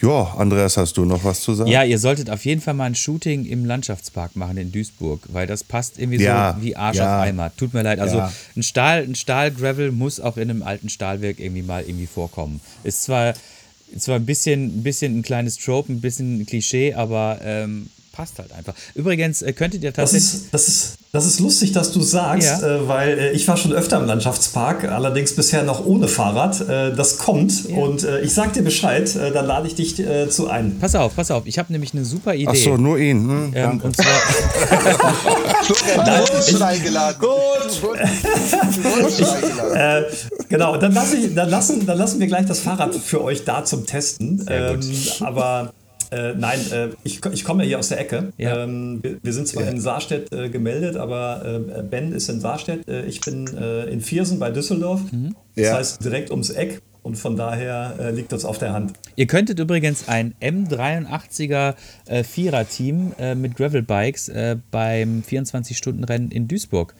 Ja, Andreas, hast du noch was zu sagen? Ja, ihr solltet auf jeden Fall mal ein Shooting im Landschaftspark machen in Duisburg, weil das passt irgendwie Ja, so wie Arsch ja. auf Eimer. Tut mir leid. Also Ja. ein Stahl, ein Stahlgravel muss auch in einem alten Stahlwerk irgendwie mal irgendwie vorkommen. Ist zwar, zwar ein bisschen, ein bisschen ein kleines Trope, ein bisschen ein Klischee, aber ähm, passt halt einfach. Übrigens äh, könntet ihr Das tatsächlich. ist, das, ist, das ist lustig, dass du sagst, Ja. äh, weil äh, ich war schon öfter im Landschaftspark, allerdings bisher noch ohne Fahrrad. Äh, das kommt und äh, ich sag dir Bescheid, äh, dann lade ich dich äh, zu ein. Pass auf, pass auf, ich habe nämlich eine super Idee. Ach so, nur ihn. Hm, ähm, und zwar, wurdest schon eingeladen. Gut. Schon eingeladen. Genau, dann, lass ich, dann, lassen, dann lassen wir gleich das Fahrrad für euch da zum Testen. Sehr gut. Ähm, aber äh, nein, äh, ich, ich komme ja hier aus der Ecke. Ja. Ähm, wir, wir sind zwar in Saarstedt äh, gemeldet, aber äh, Ben ist in Saarstedt. Äh, ich bin äh, in Viersen bei Düsseldorf. Das Ja. heißt direkt ums Eck. Und von daher äh, liegt das auf der Hand. Ihr könntet übrigens ein M83er äh, Vierer-Team äh, mit Gravelbikes äh, beim 24-Stunden-Rennen in Duisburg äh,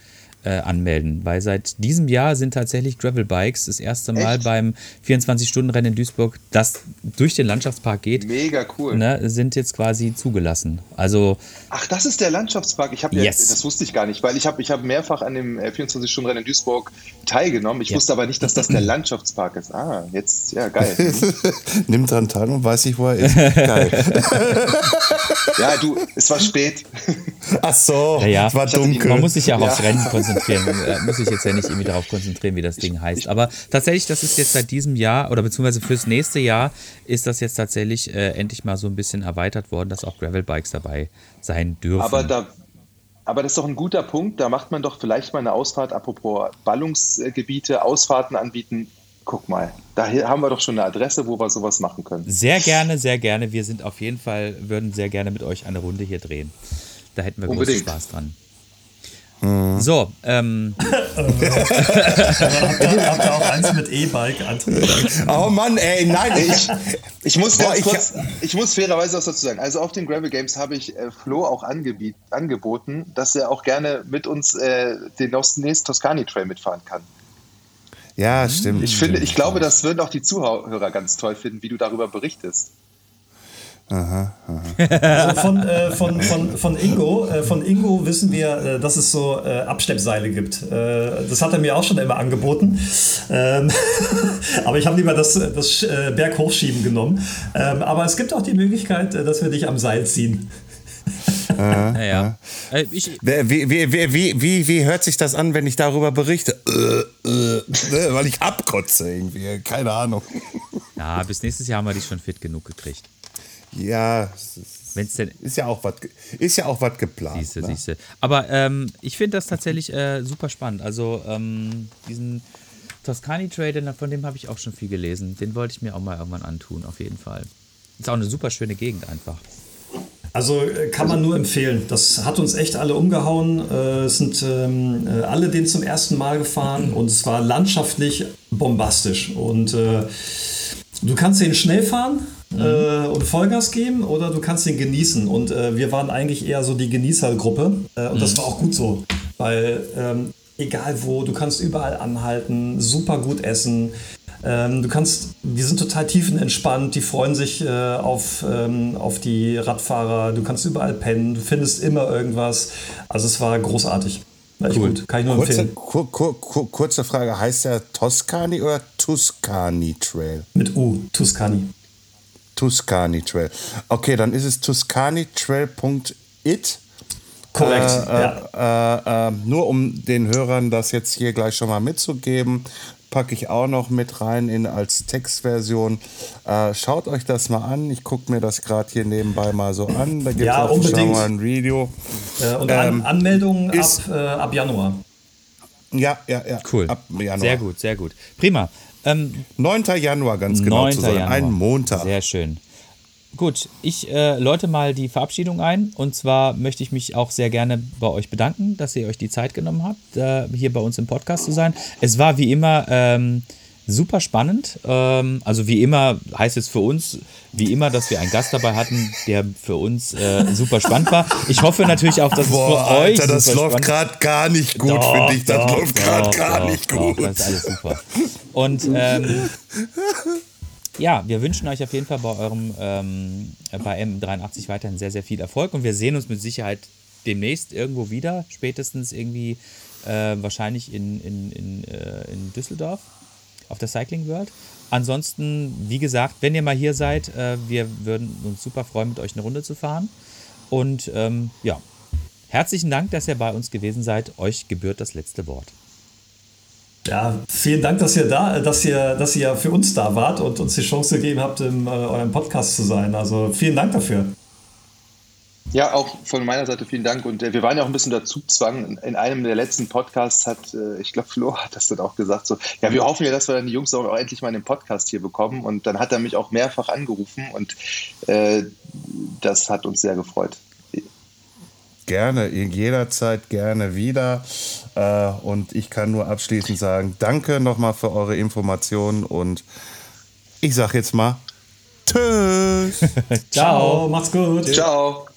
anmelden, weil seit diesem Jahr sind tatsächlich Gravelbikes das erste Mal Echt? beim 24-Stunden-Rennen in Duisburg, das durch den Landschaftspark geht, Mega cool. ne, sind jetzt quasi zugelassen. Also Ach, das ist der Landschaftspark. Ich habe ja, Yes. das wusste ich gar nicht, weil ich habe ich hab mehrfach an dem äh, 24-Stunden-Rennen in Duisburg teilgenommen. Ich Ja. wusste aber nicht, dass das der Landschaftspark ist. Ah, jetzt, ja, geil. Nimmt dran teil und weiß nicht, wo er ist. Geil. ja, du, es war spät. Ach so, Naja, es war ich hatte die- dunkel. Man muss sich ja auch Ja. aufs Rennen konzentrieren. Man äh, muss sich jetzt ja nicht irgendwie darauf konzentrieren, wie das Ding heißt. Aber tatsächlich, das ist jetzt seit diesem Jahr oder beziehungsweise fürs nächste Jahr ist das jetzt tatsächlich äh, endlich mal so ein bisschen erweitert worden, dass auch Gravelbikes dabei sein dürfen. Aber da. Aber das ist doch ein guter Punkt. Da macht man doch vielleicht mal eine Ausfahrt, apropos Ballungsgebiete, Ausfahrten anbieten. Guck mal, da haben wir doch schon eine Adresse, wo wir sowas machen können. sehr gerne, sehr gerne. Wir sind auf jeden Fall, würden sehr gerne mit euch eine Runde hier drehen. Da hätten wir großen Unbedingt. Spaß dran. So, ähm, Habt ihr, habt ihr auch eins mit E-Bike? André? Oh Mann, ey, nein. Ich, ich muss Boah, ich- kurz, ich muss fairerweise was dazu sagen. Also auf den Gravel Games habe ich äh, Flo auch angebiet, angeboten, dass er auch gerne mit uns äh, den nächsten Toskani Trail mitfahren kann. Ja, stimmt. Ich finde, ich glaube, das würden auch die Zuhörer ganz toll finden, wie du darüber berichtest. Also von, äh, von, von, von, Ingo, äh, von Ingo wissen wir, äh, dass es so äh, Absteppseile gibt. Äh, das hat er mir auch schon immer angeboten. Ähm, aber ich habe lieber das, das äh, Berghochschieben genommen. Ähm, aber es gibt auch die Möglichkeit, äh, dass wir dich am Seil ziehen. naja. Äh, ich, Wie, wie, wie, wie, wie, hört sich das an, wenn ich darüber berichte? Äh, äh, ne, weil ich abkotze irgendwie. Keine Ahnung. ja, bis nächstes Jahr haben wir dich schon fit genug gekriegt. Ja, es ist, Wenn es denn ist ja auch was ist ja auch was geplant. Siehste, ne? siehste. Aber ähm, ich finde das tatsächlich äh, super spannend. Also ähm, diesen Toscani Trader, von dem habe ich auch schon viel gelesen. Den wollte ich mir auch mal irgendwann antun, auf jeden Fall. Ist auch eine super schöne Gegend einfach. Also äh, kann man nur empfehlen. Das hat uns echt alle umgehauen. Äh, Es sind ähm, äh, alle den zum ersten Mal gefahren und es war landschaftlich bombastisch. Und äh, du kannst den schnell fahren äh, und Vollgas geben oder du kannst den genießen. Und äh, wir waren eigentlich eher so die Genießergruppe äh, und das war auch gut so, weil ähm, egal wo, du kannst überall anhalten, super gut essen. Ähm, du kannst, die sind total tiefenentspannt, die freuen sich äh, auf, ähm, auf die Radfahrer, du kannst überall pennen, du findest immer irgendwas. Also es war großartig. War Cool. gut, kann ich nur Kurze, empfehlen. kur, kur, kur, kurze Frage, heißt der Toscani oder Tuscany Trail? Mit U, Tuscany. Tuscany Trail. Okay, dann ist es tuscanytrail.it. Korrekt, Äh, ja. äh, äh, nur um den Hörern das jetzt hier gleich schon mal mitzugeben, packe ich auch noch mit rein in als Textversion. Äh, schaut euch das mal an. Ich gucke mir das gerade hier nebenbei mal so an. Da gibt es Ja, auch schon mal ein Video. Äh, und ähm, An Anmeldungen ist- ab, äh, ab Januar. Ja, ja, ja. Cool. Ab Januar. Sehr gut, sehr gut. Prima. Ähm, 9. Januar, ganz genau 9. zu sein. Januar. Ein Montag. Sehr schön. Gut, ich äh, läute mal die Verabschiedung ein. Und zwar möchte ich mich auch sehr gerne bei euch bedanken, dass ihr euch die Zeit genommen habt, äh, hier bei uns im Podcast zu sein. Es war wie immer ähm, super spannend. Ähm, also wie immer heißt es für uns, wie immer, dass wir einen Gast dabei hatten, der für uns äh, super spannend war. Ich hoffe natürlich auch, dass es Boah, für euch Alter, das läuft gerade gar nicht gut, Doch, finde ich. Das doch, läuft gerade gar doch, nicht gut. Das ist alles super. Und ähm, ja, wir wünschen euch auf jeden Fall bei eurem ähm, bei M83 weiterhin sehr, sehr viel Erfolg und wir sehen uns mit Sicherheit demnächst irgendwo wieder, spätestens irgendwie äh, wahrscheinlich in, in, in, äh, in Düsseldorf auf der Cycling World. Ansonsten, wie gesagt, wenn ihr mal hier seid, äh, wir würden uns super freuen, mit euch eine Runde zu fahren. Und ähm, ja, herzlichen Dank, dass ihr bei uns gewesen seid. Euch gebührt das letzte Wort. Ja, vielen Dank, dass ihr da, dass ihr, dass ihr für uns da wart und uns die Chance gegeben habt, in äh, eurem Podcast zu sein. Also vielen Dank dafür. Ja, auch von meiner Seite vielen Dank. Und äh, wir waren ja auch ein bisschen dazu zwang. In einem der letzten Podcasts hat, äh, ich glaube, Flo hat das dann auch gesagt, so, ja, wir hoffen ja, dass wir dann die Jungs auch endlich mal in den Podcast hier bekommen. Und dann hat er mich auch mehrfach angerufen und äh, das hat uns sehr gefreut. Gerne, jederzeit gerne wieder. Äh, und ich kann nur abschließend sagen, danke nochmal für eure Informationen und ich sag jetzt mal, tschüss. Ciao, macht's gut. Ciao.